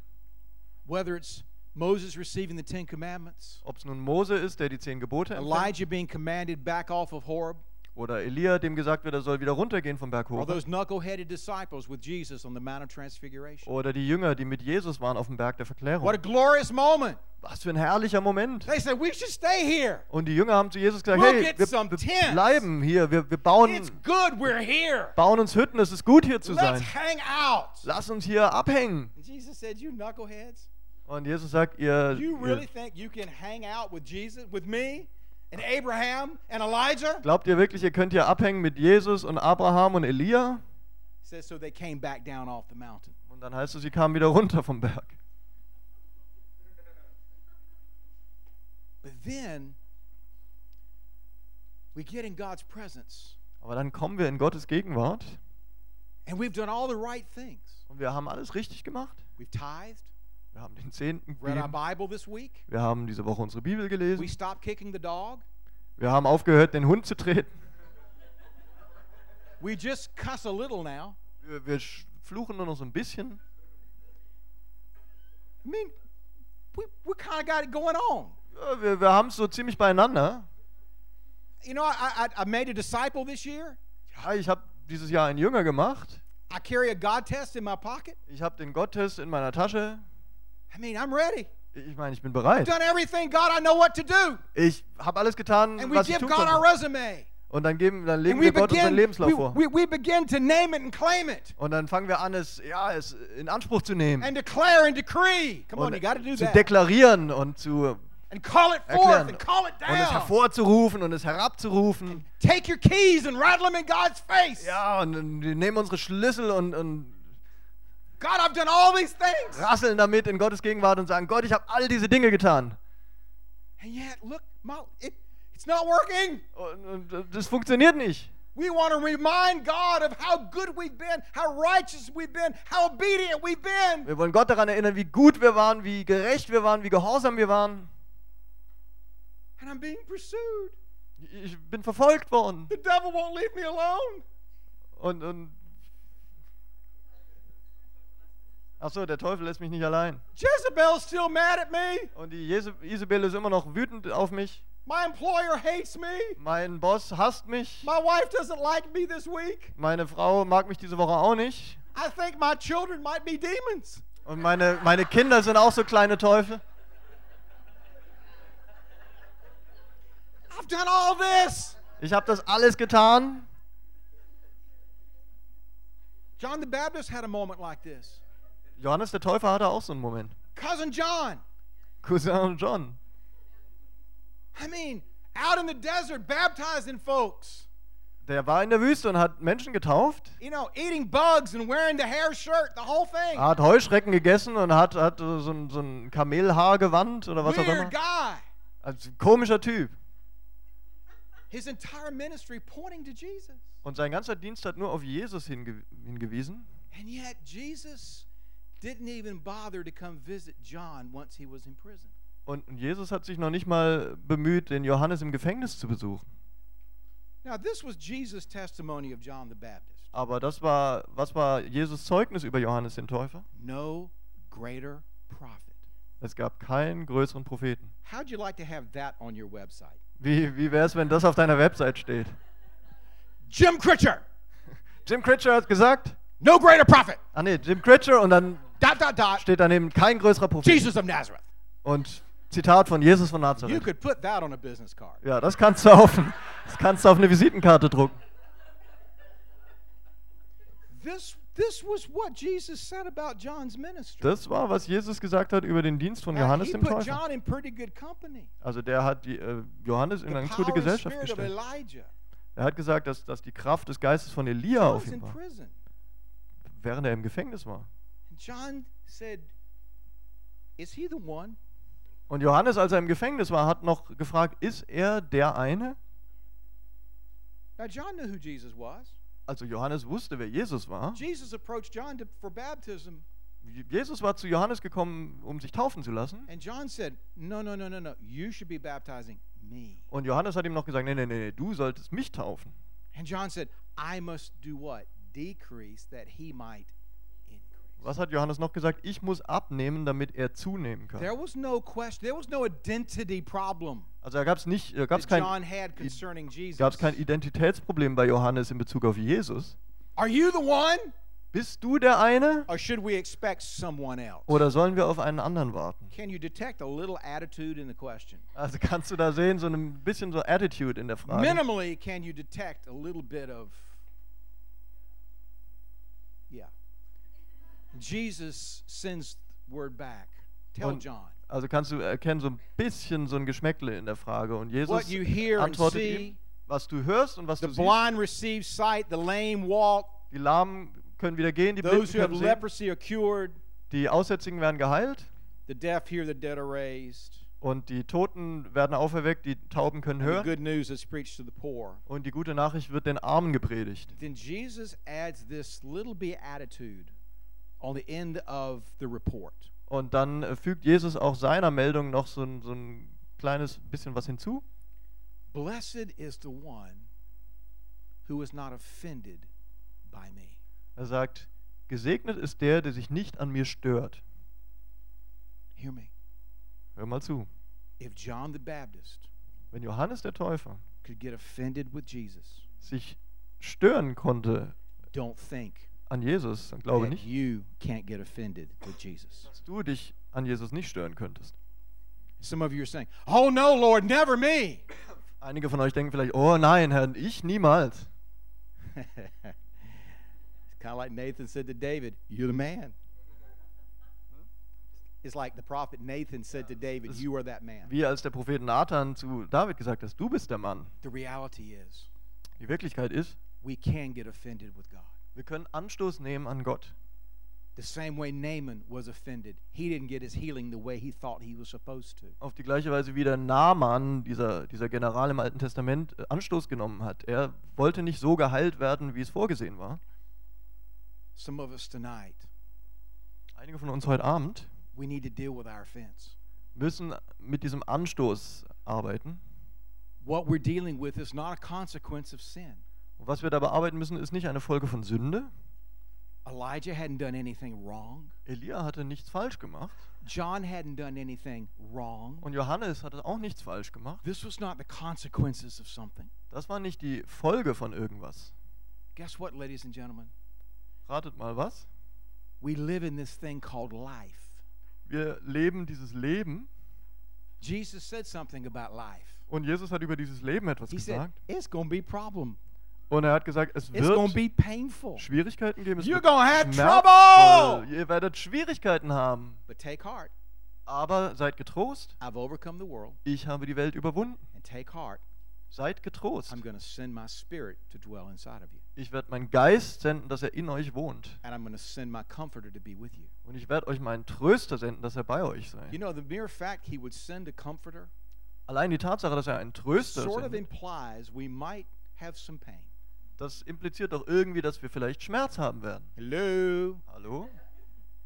Whether it's Moses receiving the Ten Commandments, Ob es nun Mose ist, der die zehn Gebote empfängt, Elijah being commanded back off of Horeb, oder Elia, dem gesagt wird, er soll wieder runtergehen vom Berg hoch, those knuckle-headed disciples with Jesus on the Mount of Transfiguration. oder die Jünger, die mit Jesus waren auf dem Berg der Verklärung. What a glorious moment. Was für ein herrlicher Moment. They said, we should stay here. Und die Jünger haben zu Jesus gesagt, We'll hey, wir, bleiben hier, wir, wir bauen, It's good we're here. bauen uns Hütten, es ist gut hier zu Let's sein. hang out. Lass uns hier abhängen. And Jesus said, you knuckleheads, Und Jesus sagt, ihr, you really ihr think you can hang out with Jesus, with me, and Abraham, and Elijah? glaubt ihr wirklich, ihr könnt hier abhängen mit Jesus und Abraham und Elia? He says, so they came back down off the mountain. Und dann heißt es, sie kamen wieder runter vom Berg. But then we get in God's presence, Aber dann kommen wir in Gottes Gegenwart and we've done all the right things. und wir haben alles richtig gemacht. We've tithed, Wir haben den Zehnten read our gegeben. Bible this week, Wir haben diese Woche unsere Bibel we gelesen. stopped kicking the dog, Wir haben aufgehört, den Hund zu treten. we just cuss a little now. Wir, wir fluchen nur noch so ein bisschen. I mean, we, we kind of got it going on. Ja, wir wir haben es so ziemlich beieinander. You know, I, I, I made a disciple this year. Ja, ich habe dieses Jahr einen Jünger gemacht. I carry a God test in my pocket. Ich habe den Gotttest in meiner Tasche. I mean, I'm ready. Ich meine, ich bin bereit. Done everything, God, I know what to do. Ich habe alles getan, And we was ich give tun God our konnte. resume. Und dann, geben, dann And legen we wir Gott unseren begin, Lebenslauf we, vor. we, we begin to name it and claim it Und dann fangen wir an, es, ja, es in Anspruch zu nehmen. and declare and decree. Come on, Und you got to do zu that. deklarieren und zu And call it forth erklären. and call it Und es down. hervorzurufen und es herabzurufen. Take your keys and rattle them in God's face. Ja, und, und wir nehmen unsere Schlüssel und, und God, I've done all these things. rasseln damit in Gottes Gegenwart und sagen, Gott, ich habe all diese Dinge getan. And yet, look, it, it's not working. Und, und das funktioniert nicht. We want to remind God of how good we've been, how righteous we've been, how obedient we've been. Wir wollen Gott daran erinnern, wie gut wir waren, wie gerecht wir waren, wie gehorsam wir waren. And I'm being pursued. Ich bin verfolgt worden. The devil won't leave me alone. Und, und Achso, der Teufel lässt mich nicht allein. Jezebel's still mad at me. Und die Jese Isabel ist immer noch wütend auf mich. My employer hates me. Mein Boss hasst mich. My wife doesn't like me this week. Meine Frau mag mich diese Woche auch nicht. I think my children might be demons. Und meine, meine Kinder sind auch so kleine Teufel. I've done all this. Ich habe das alles getan. John the Baptist had a moment like this. Johannes der Täufer hatte auch so einen Moment. Cousin John. Cousin John. I mean, out in the desert baptizing folks. Der war in der Wüste und hat Menschen getauft. You know, eating bugs and wearing the hair shirt, the whole thing. Er hat Heuschrecken gegessen und hat, hat so, ein, so ein Kamelhaargewand oder was auch immer. Weird guy. Also komischer Typ. His entire ministry pointing to Jesus. Und sein ganzer Dienst hat nur auf Jesus hinge hingewiesen. And yet Jesus didn't even bother to come visit John once he was in prison. Und Jesus hat sich noch nicht mal bemüht, den Johannes im Gefängnis zu besuchen. Now, this was Jesus' testimony of John the Baptist. Aber das war, was war Jesus Zeugnis über Johannes den Täufer? No greater prophet. Es gab keinen größeren Propheten. How'd you like to have that on your website? Wie, wie wäre es, wenn das auf deiner Website steht? Jim Critcher, Jim Critcher hat gesagt, no greater prophet. ah nee, Jim Critcher und dann Dot, dot, dot. steht daneben kein größerer Prophet. Jesus of Nazareth. Und Zitat von Jesus von You Nazareth. could put that on a business card. Ja, das kannst du auf, das kannst du auf eine Visitenkarte drucken. This, this was what Jesus said about John's ministry. Das war, was Jesus gesagt hat über den Dienst von Johannes he dem put Täufer. John in pretty good company. Also der hat die, äh, Johannes in The eine power gute and Gesellschaft of gestellt. Elijah. Er hat gesagt, dass, dass die Kraft des Geistes von Elia auf John's ihm in war, prison. Während er im Gefängnis war. John said, Is he the one? Und Johannes, als er im Gefängnis war, hat noch gefragt, ist er der eine? Now, John knew who Jesus was. Also Johannes wusste, wer Jesus war. Jesus approached John to, for baptism, Jesus war zu Johannes gekommen, um sich taufen zu lassen. and John said, No, no, no, no, no. You should be baptizing me. Und Johannes hat ihm noch gesagt, nee, nee, nee, du solltest mich taufen. And John said, I must do what? Decrease that he might increase. Was hat Johannes noch gesagt? Ich muss abnehmen, damit er zunehmen kann. There was no question, there was no identity problem Also da gab es nicht, da gab's that kein, gab's kein Identitätsproblem bei Johannes in Bezug auf Jesus. Are you the one? Bist du der eine Or should we expect someone else? oder sollen wir auf einen anderen warten? Can you detect a little attitude in the question? Also kannst du da sehen, so ein bisschen so Attitude in der Frage. Minimally, can you detect a little bit of, yeah. Jesus sends word back. Tell Und- John. Also kannst du erkennen, so ein bisschen so ein Geschmäckle in der Frage. Und Jesus What you hear and antwortet see, ihm, was du hörst und was the du siehst. blind receive sight, the lame walk, Die Lahmen können wieder gehen, die those Blinden who have können sehen, leprosy are cured, die Aussätzigen werden geheilt the deaf hear, the dead are raised, und die Toten werden auferweckt, die Tauben können hören good news is preached to the poor. und die gute Nachricht wird den Armen gepredigt. Then Jesus adds this little beatitude on the end of the report. Und dann äh, fügt Jesus auch seiner Meldung noch so ein, so ein kleines bisschen was hinzu. Blessed is the one who is not offended by me. Er sagt, gesegnet ist der, der sich nicht an mir stört. Hear me. Hör mal zu. If John the Baptist Wenn Johannes der Täufer could get offended with Jesus, sich stören konnte don't think an Jesus, dann glaube that nicht, you can't get offended with Jesus. dass du dich an Jesus nicht stören könntest. Some of you are saying, "Oh no, Lord, never me." Einige von euch denken vielleicht, oh nein, Herr, ich niemals. it's kind of like Nathan said to David, You're the man. It's like the prophet Nathan said to David, You are that man. Wie als der Prophet Nathan zu David gesagt hat, du bist der Mann. The reality is, Die Wirklichkeit ist, we can get offended with God. wir können Anstoß nehmen an Gott. The same way Naaman was offended. He didn't get his healing the way he thought he was supposed to. Auf die gleiche Weise wie der Naaman, dieser, dieser General im Alten Testament, äh, Anstoß genommen hat. Er wollte nicht so geheilt werden, wie es vorgesehen war. Some of us tonight, Einige von uns heute Abend we need to deal with our offense. müssen mit diesem Anstoß arbeiten. What we're dealing with is not a consequence of sin. Und was wir da bearbeiten müssen, ist nicht eine Folge von Sünde. Elijah hadn't done anything wrong. Elia hatte nichts falsch gemacht. John hadn't done anything wrong. Und Johannes hatte auch nichts falsch gemacht. This was not the consequences of something. Das war nicht die Folge von irgendwas. Guess what, ladies and gentlemen? Ratet mal was? We live in this thing called life. Wir leben dieses Leben Jesus said something about life. und Jesus hat über dieses Leben etwas He said, gesagt. It's going to be problem. Und er hat gesagt, es It's wird be painful. Schwierigkeiten geben. Es You're gonna have trouble. Ihr werdet Schwierigkeiten haben. But take heart. Aber seid getrost. I've overcome the world. Ich habe die Welt überwunden. And take heart. Seid getrost. I'm to send my spirit to dwell inside of you. Ich werde meinen Geist senden, dass er in euch wohnt. And I'm going to send my comforter to be with you. Und ich werde euch meinen Tröster senden, dass er bei euch sei. You know, the mere fact he would send a comforter Allein die Tatsache, dass er einen Tröster sort of implies we might have some pain. das impliziert doch irgendwie, dass wir vielleicht Schmerz haben werden. Hello? Hallo?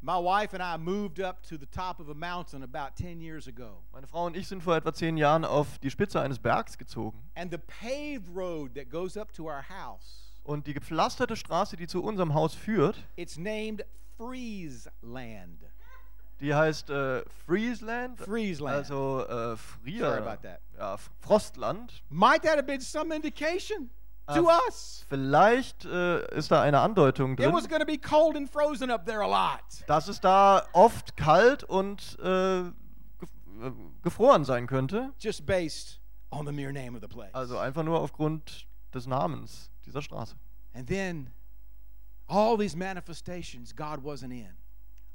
My wife and I moved up to the top of a mountain about 10 years ago. Meine Frau und ich sind vor etwa zehn Jahren auf die Spitze eines Bergs gezogen. And the paved road that goes up to our house, Und die gepflasterte Straße, die zu unserem Haus führt, it's named Friesland. die heißt äh, Friesland. Friesland. Also äh, Sorry Frier. about that. Ja, Frostland. Might that have been some indication to Uh, us? Vielleicht äh, ist da eine Andeutung It drin, was going to be cold and frozen up there a lot. dass es da oft kalt und äh, äh, gefroren sein könnte. Just based on the mere name of the place. Also einfach nur aufgrund des Namens dieser Straße. And then all these manifestations God wasn't in.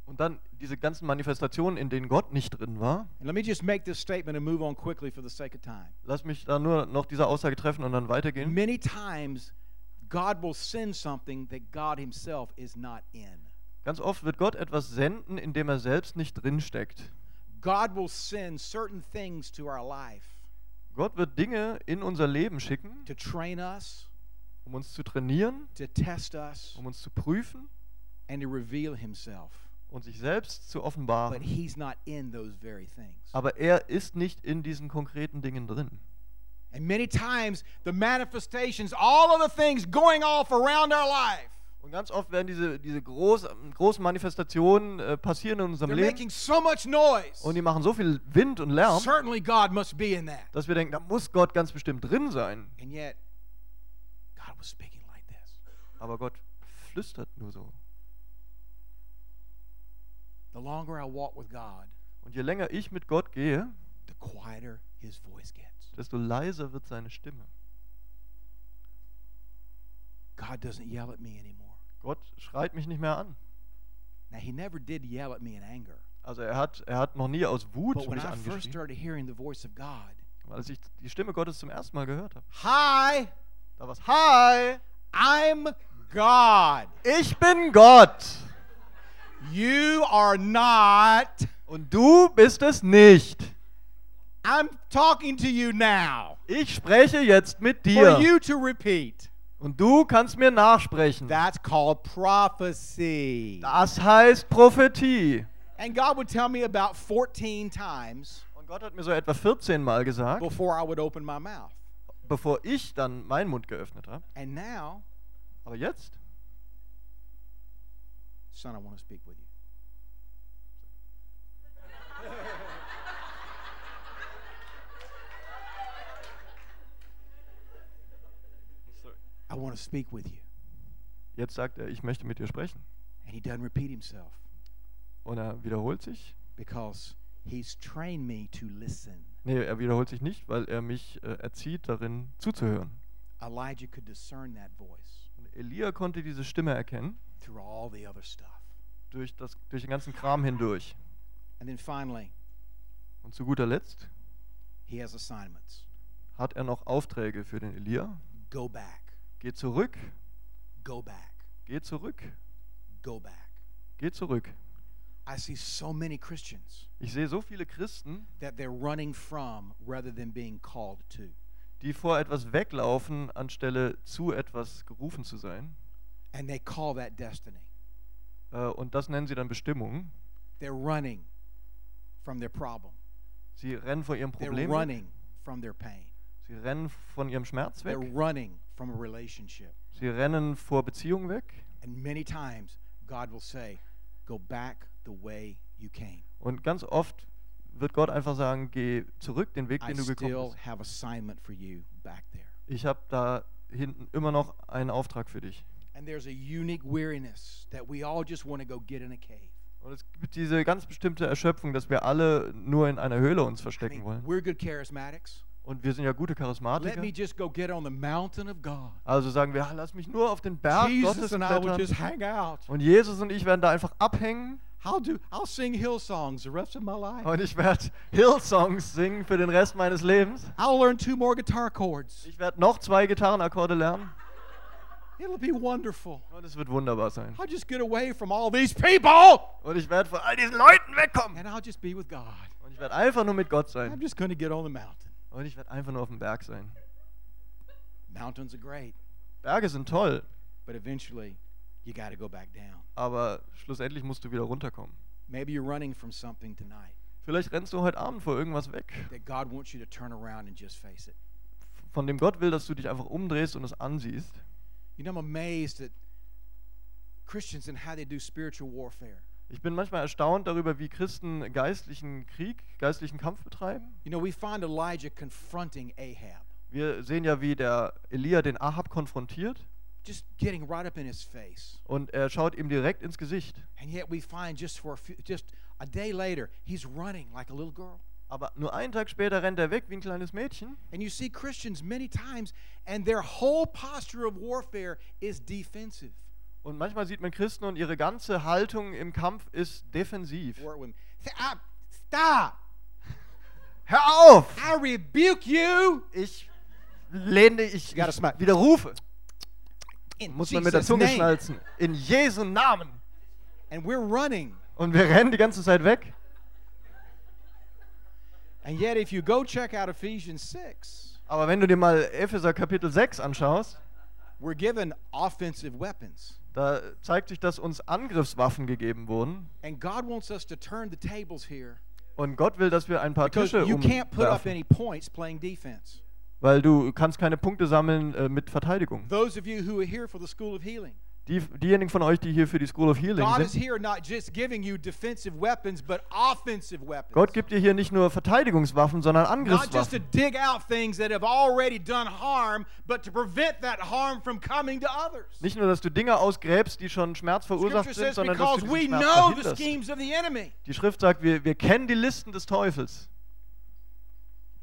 Und dann diese ganzen Manifestationen, in denen Gott nicht drin war. And let me just make this statement and move on quickly for the sake of time. Lass mich da nur noch diese Aussage treffen und dann weitergehen. Many times, God will send something that God Himself is not in. Ganz oft wird Gott etwas senden, in dem er selbst nicht drin steckt. God will send certain things to our life Gott wird Dinge in unser Leben schicken, to train us, um uns zu trainieren, to test us, um uns zu prüfen and to reveal Himself. und sich selbst zu But offenbaren. He's not in those very things. Aber er ist nicht in diesen konkreten Dingen drin. And many times, the manifestations, all of the things going off around our life, Und ganz oft werden diese, diese groß, großen Manifestationen äh, passieren in unserem they're Leben so much noise. und die machen so viel Wind und Lärm, Certainly, God must be in that. dass wir denken, da muss Gott ganz bestimmt drin sein. And yet, was speaking like this. Aber Gott flüstert nur so. The longer I walk with God, Und je länger ich mit Gott gehe, the quieter His voice gets. desto leiser wird seine Stimme. God doesn't yell at me anymore. Gott schreit mich nicht mehr an. Now, He never did yell at me in anger. Also er hat, er hat noch nie aus Wut But when mich I first angeschrien, started hearing the voice of God, als ich die Stimme Gottes zum ersten Mal gehört habe. Hi, Da war es, Hi, I'm God. ich bin Gott You are not. und du bist es nicht. I'm talking to you now Ich spreche jetzt mit for dir you to repeat. und du kannst mir nachsprechen. That's called prophecy. Das heißt Prophetie. And God would tell me about 14 times Und Gott hat mir so etwa 14 Mal gesagt, before I would open my mouth. Bevor ich dann meinen Mund geöffnet habe. And now, Aber jetzt, son, I want to speak with you. I want to speak with you. jetzt sagt er, ich möchte mit dir sprechen. And he doesn't repeat himself Und er wiederholt sich, because He's trained me to listen. Nee, er wiederholt sich nicht, weil er mich äh, erzieht, darin zuzuhören. Elijah could discern that voice Und Elia konnte diese Stimme erkennen, through all the other stuff. durch, das, durch den ganzen Kram hindurch. And then finally, Und zu guter Letzt he has assignments. hat er noch Aufträge für den Elia. Go back, Geh zurück, go back, geh zurück, go back. geh zurück. Ich sehe so viele Christen, that they're running from rather than being called to. die vor etwas weglaufen, anstelle zu etwas gerufen zu sein. Äh, und das nennen sie dann Bestimmung. Sie rennen vor ihrem Problem. Sie rennen von ihrem Schmerz weg. Sie rennen vor Beziehungen weg. And many times, God will say, Go back the way you came. Und ganz oft wird Gott einfach sagen, geh zurück den Weg, I den du gekommen still bist. have assignment for you back there. Ich habe da hinten immer noch einen Auftrag für dich. And there's a unique weariness that we all just want to go get in a cave. Und es gibt diese ganz bestimmte Erschöpfung, dass wir alle nur in einer Höhle uns verstecken wollen. we're good charismatics. Und wir sind ja gute Charismatiker. Also sagen wir, "Ah, lass mich nur auf den Berg Jesus Gottes and I will klettern. just hang out. Und Jesus und ich werden da einfach abhängen. I'll do. I'll sing hill songs the rest of my life. Und ich werde Hillsongs singen für den Rest meines Lebens. I'll learn two more guitar chords. Ich werde noch zwei Gitarrenakkorde lernen. It'll be wonderful. Und es wird wunderbar sein. I'll just get away from all these people, Und ich werde von all diesen Leuten wegkommen. and I'll just be with God. Und ich werde einfach nur mit Gott I'm sein. just going to get on the mountain. Und ich werde einfach nur auf dem Berg sein. Mountains are great, Berge sind toll, but eventually, you got to go back down. aber schlussendlich musst du wieder runterkommen. Maybe you're running from something tonight Vielleicht rennst du heute Abend vor irgendwas weg, that God wants you to turn around and just face it. von dem Gott will, dass du dich einfach umdrehst und es ansiehst. You know, I'm amazed at Christians and how they do spiritual warfare. Ich bin manchmal erstaunt darüber, wie Christen geistlichen Krieg, geistlichen Kampf betreiben. You know, we find Elijah confronting Ahab, Wir sehen ja, wie der Elia den Ahab konfrontiert just getting right up in his face. und er schaut ihm direkt ins Gesicht. And yet we find just for a few, just a day later, he's running like a little girl. Aber nur einen Tag später rennt er weg wie ein kleines Mädchen. And you see Christians many times, and their whole posture of warfare is defensive. Und manchmal sieht man Christen und ihre ganze Haltung im Kampf ist defensiv. Me. Stop! Stop! Hör auf! I rebuke you Ich lehne, ich, ich widerrufe. In Muss man mit der Zunge name. schnalzen. In Jesu Namen. And we're running. Und wir rennen die ganze Zeit weg. And yet, if you go check out Ephesians 6, Aber wenn du dir mal Epheser Kapitel 6 anschaust, we're given offensive weapons. da zeigt sich, dass uns Angriffswaffen gegeben wurden. And God wants us to turn the tables here Und Gott will, dass wir ein paar because Tische you can't put up umwerfen. any points playing defense. Weil du kannst keine Punkte sammeln äh, mit Verteidigung. Those of you who are here for the School of Healing, Die, diejenigen von euch, die hier für die School of Healing God is sind, here not just giving you defensive weapons, but offensive weapons. Gott gibt dir hier nicht nur Verteidigungswaffen, sondern Not just to Angriffswaffen. dig out things that have already done harm, but to prevent that harm from coming to others. Nicht nur, dass du Dinge ausgräbst, die schon Schmerz verursacht sind, sondern dass du Schmerz know the verhinderst. schemes of the enemy. Die Schrift sagt, wir, wir kennen die Listen des Teufels.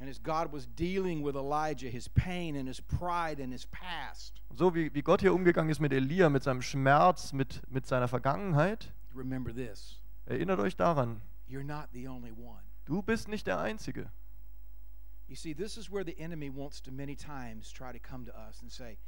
And as God was dealing with Elijah, his pain and his pride and his past, So wie, wie Gott hier umgegangen ist mit Elia, mit seinem Schmerz, mit, mit seiner Vergangenheit, remember this erinnert euch daran, you're not the only one. du bist nicht der Einzige. You see, this is where the enemy wants to many times try to come to us and say,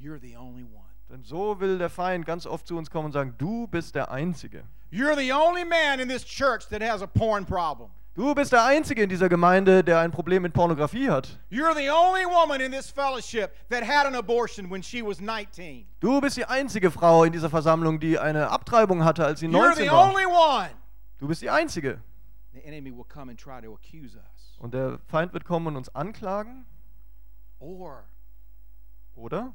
You're the only one. Denn so will der Feind ganz oft zu uns kommen und sagen, du bist der Einzige. You're the only man in this church that has a porn problem. Du bist der Einzige in dieser Gemeinde, der ein Problem mit Pornografie hat. You're the only woman in this fellowship that had an abortion when she was 19. Du bist die einzige Frau in dieser Versammlung, die eine Abtreibung hatte, als sie You're 19 the war. only one. Du bist die Einzige. The enemy will come and try to accuse us. Und der Feind wird kommen und uns anklagen, Or oder?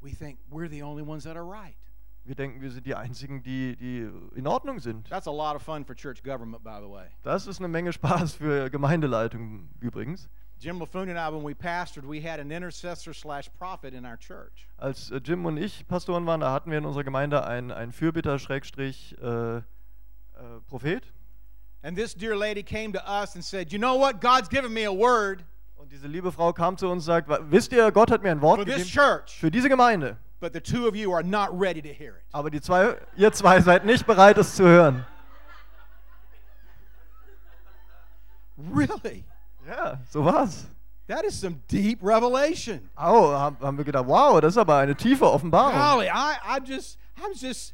we think we're the only ones that are right. Wir denken, wir sind die Einzigen, die, die in Ordnung sind. That's a lot of fun for church government, by the way. Das ist eine Menge Spaß für Gemeindeleitung übrigens. Jim LaFoon and I, when we pastored, we had an intercessor slash prophet in our church. Als äh, Jim und ich Pastoren waren, da hatten wir in unserer Gemeinde einen, einen Fürbitter, Schrägstrich, äh, äh, Prophet. And this dear lady came to us and said, You know what? God's given me a word Und diese liebe Frau kam zu uns und sagt, "Wa- wisst ihr, Gott hat mir ein Wort for this gegeben church, für diese Gemeinde. But the two of you are not ready to hear it. Aber die zwei, ihr zwei seid nicht bereit, es zu hören. Really? Ja, so war's. That is some deep revelation. Au, haben, wir gedacht, wow, das ist aber eine tiefe Offenbarung. Golly, I, I'm just, I'm just,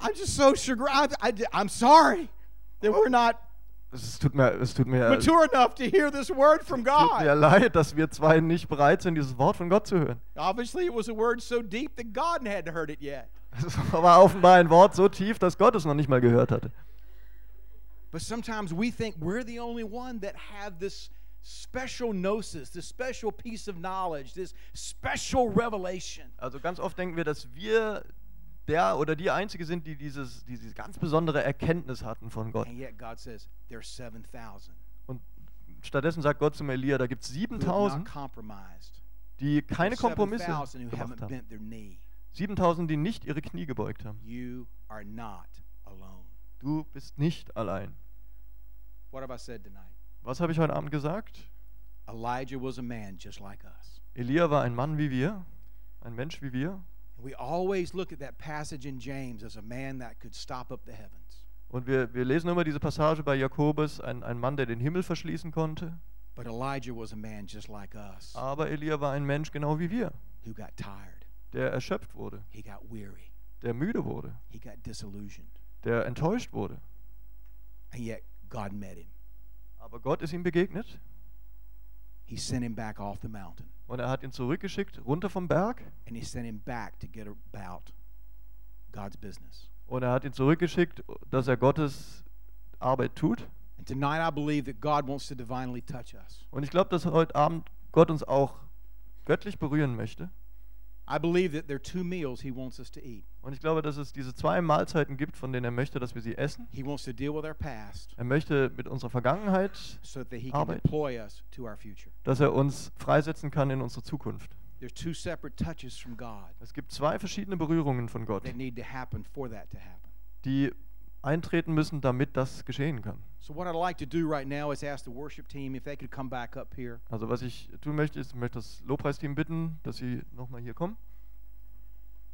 I'm just so chagrined. I, I, am sorry that we're not Es tut mir, es tut mir, tut mature enough to hear this word from mir leid, dass wir zwei nicht bereit sind, dieses Wort von Gott zu hören. Obviously, it was a word so deep that God hadn't heard it yet. Es war offenbar ein Wort so tief, dass Gott es noch nicht mal gehört hatte. But sometimes we think we're the only one that have this special gnosis, this special piece of knowledge, this special revelation. Also ganz oft denken wir, dass wir der oder die Einzige sind, die dieses, diese ganz besondere Erkenntnis hatten von Gott. And yet God says there's 7,000 Und stattdessen sagt Gott zum Elia, da gibt es who have not 7000, compromised. die keine Kompromisse 7,000 who gemacht haben. bent their knee. 7000, die nicht ihre Knie gebeugt haben. Du bist nicht allein. What have I said tonight? Was habe ich heute Abend gesagt? Elijah was a man just like us. Elia war ein Mann wie wir, ein Mensch wie wir. We always look at that passage in James as a man that could stop up the heavens. Und wir, wir lesen immer diese Passage bei Jakobus, ein, ein Mann, der den Himmel verschließen konnte. But Elijah was a man just like us Aber Elia war ein Mensch genau wie wir, who got tired. der erschöpft wurde, He got weary. der müde wurde, He got disillusioned. der enttäuscht wurde. And yet God met him. Aber Gott ist ihm begegnet He sent him back off the mountain. Und er hat ihn zurückgeschickt, runter vom Berg. And he sent him back to get about God's business. Und er hat ihn zurückgeschickt, dass er Gottes Arbeit tut. And tonight I believe that God wants to divinely touch us. Und ich glaube, dass heute Abend Gott uns auch göttlich berühren möchte. Und ich glaube, dass es diese zwei Mahlzeiten gibt, von denen er möchte, dass wir sie essen. He wants to deal with our past Er möchte mit unserer Vergangenheit, so that he can Arbeit. deploy us to our future. dass er uns freisetzen kann in unsere Zukunft. There's two separate touches from God Es gibt zwei verschiedene Berührungen von Gott, that need to happen for that to happen. die eintreten müssen, damit das geschehen kann. So what I'd like to do right now is ask the worship team if they could come back up here. Also was ich tun möchte, ist, ich möchte das Lobpreisteam bitten, dass sie nochmal hier kommen.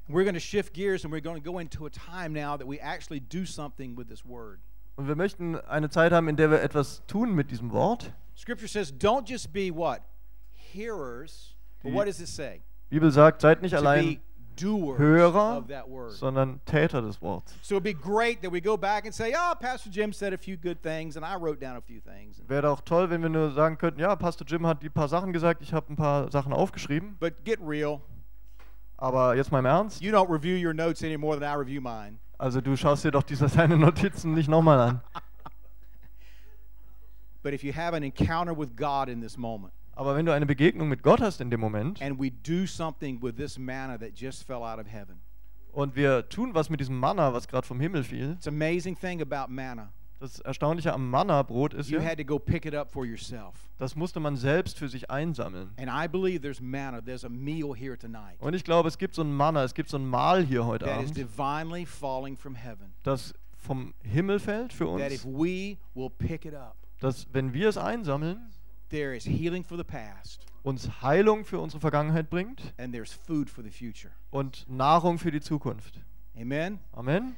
We're going to shift gears and we're going to go into a time now that we actually do something with this word. Und wir möchten eine Zeit haben, in der wir etwas tun mit diesem Wort. Scripture says, don't just be what? Hearers. But Die- what does it say? Bibel sagt, seid nicht To allein Hörer, sondern Täter des Wortes. So it'd be great that we go back and say, oh, Pastor Jim said a few good things, and I wrote down a few things. Wäre auch toll, wenn wir nur sagen könnten, ja, Pastor Jim hat die paar Sachen gesagt, ich habe ein paar Sachen aufgeschrieben. But get real. Aber jetzt mal im Ernst. You don't review your notes any more than I review mine. Also du schaust dir doch diese deine Notizen nicht nochmal an. But if you have an encounter with God in this moment, Aber wenn du eine Begegnung mit Gott hast in dem Moment and we do something with this manna that just fell out of heaven, und wir tun was mit diesem Manna, was gerade vom Himmel fiel, it's amazing thing about manna. das Erstaunliche am Manna-Brot ist You ja, had to go pick it up for yourself. das musste man selbst für sich einsammeln. And I believe there's manna, there's a meal here tonight Und ich glaube, es gibt so ein Manna, es gibt so ein Mahl hier heute that is Abend, divinely falling from heaven. das vom Himmel fällt für That if uns, we will pick it up, dass wenn wir es einsammeln, there is healing for the past uns Heilung für unsere Vergangenheit bringt and there's food for the future. und Nahrung für die Zukunft. Amen. Amen.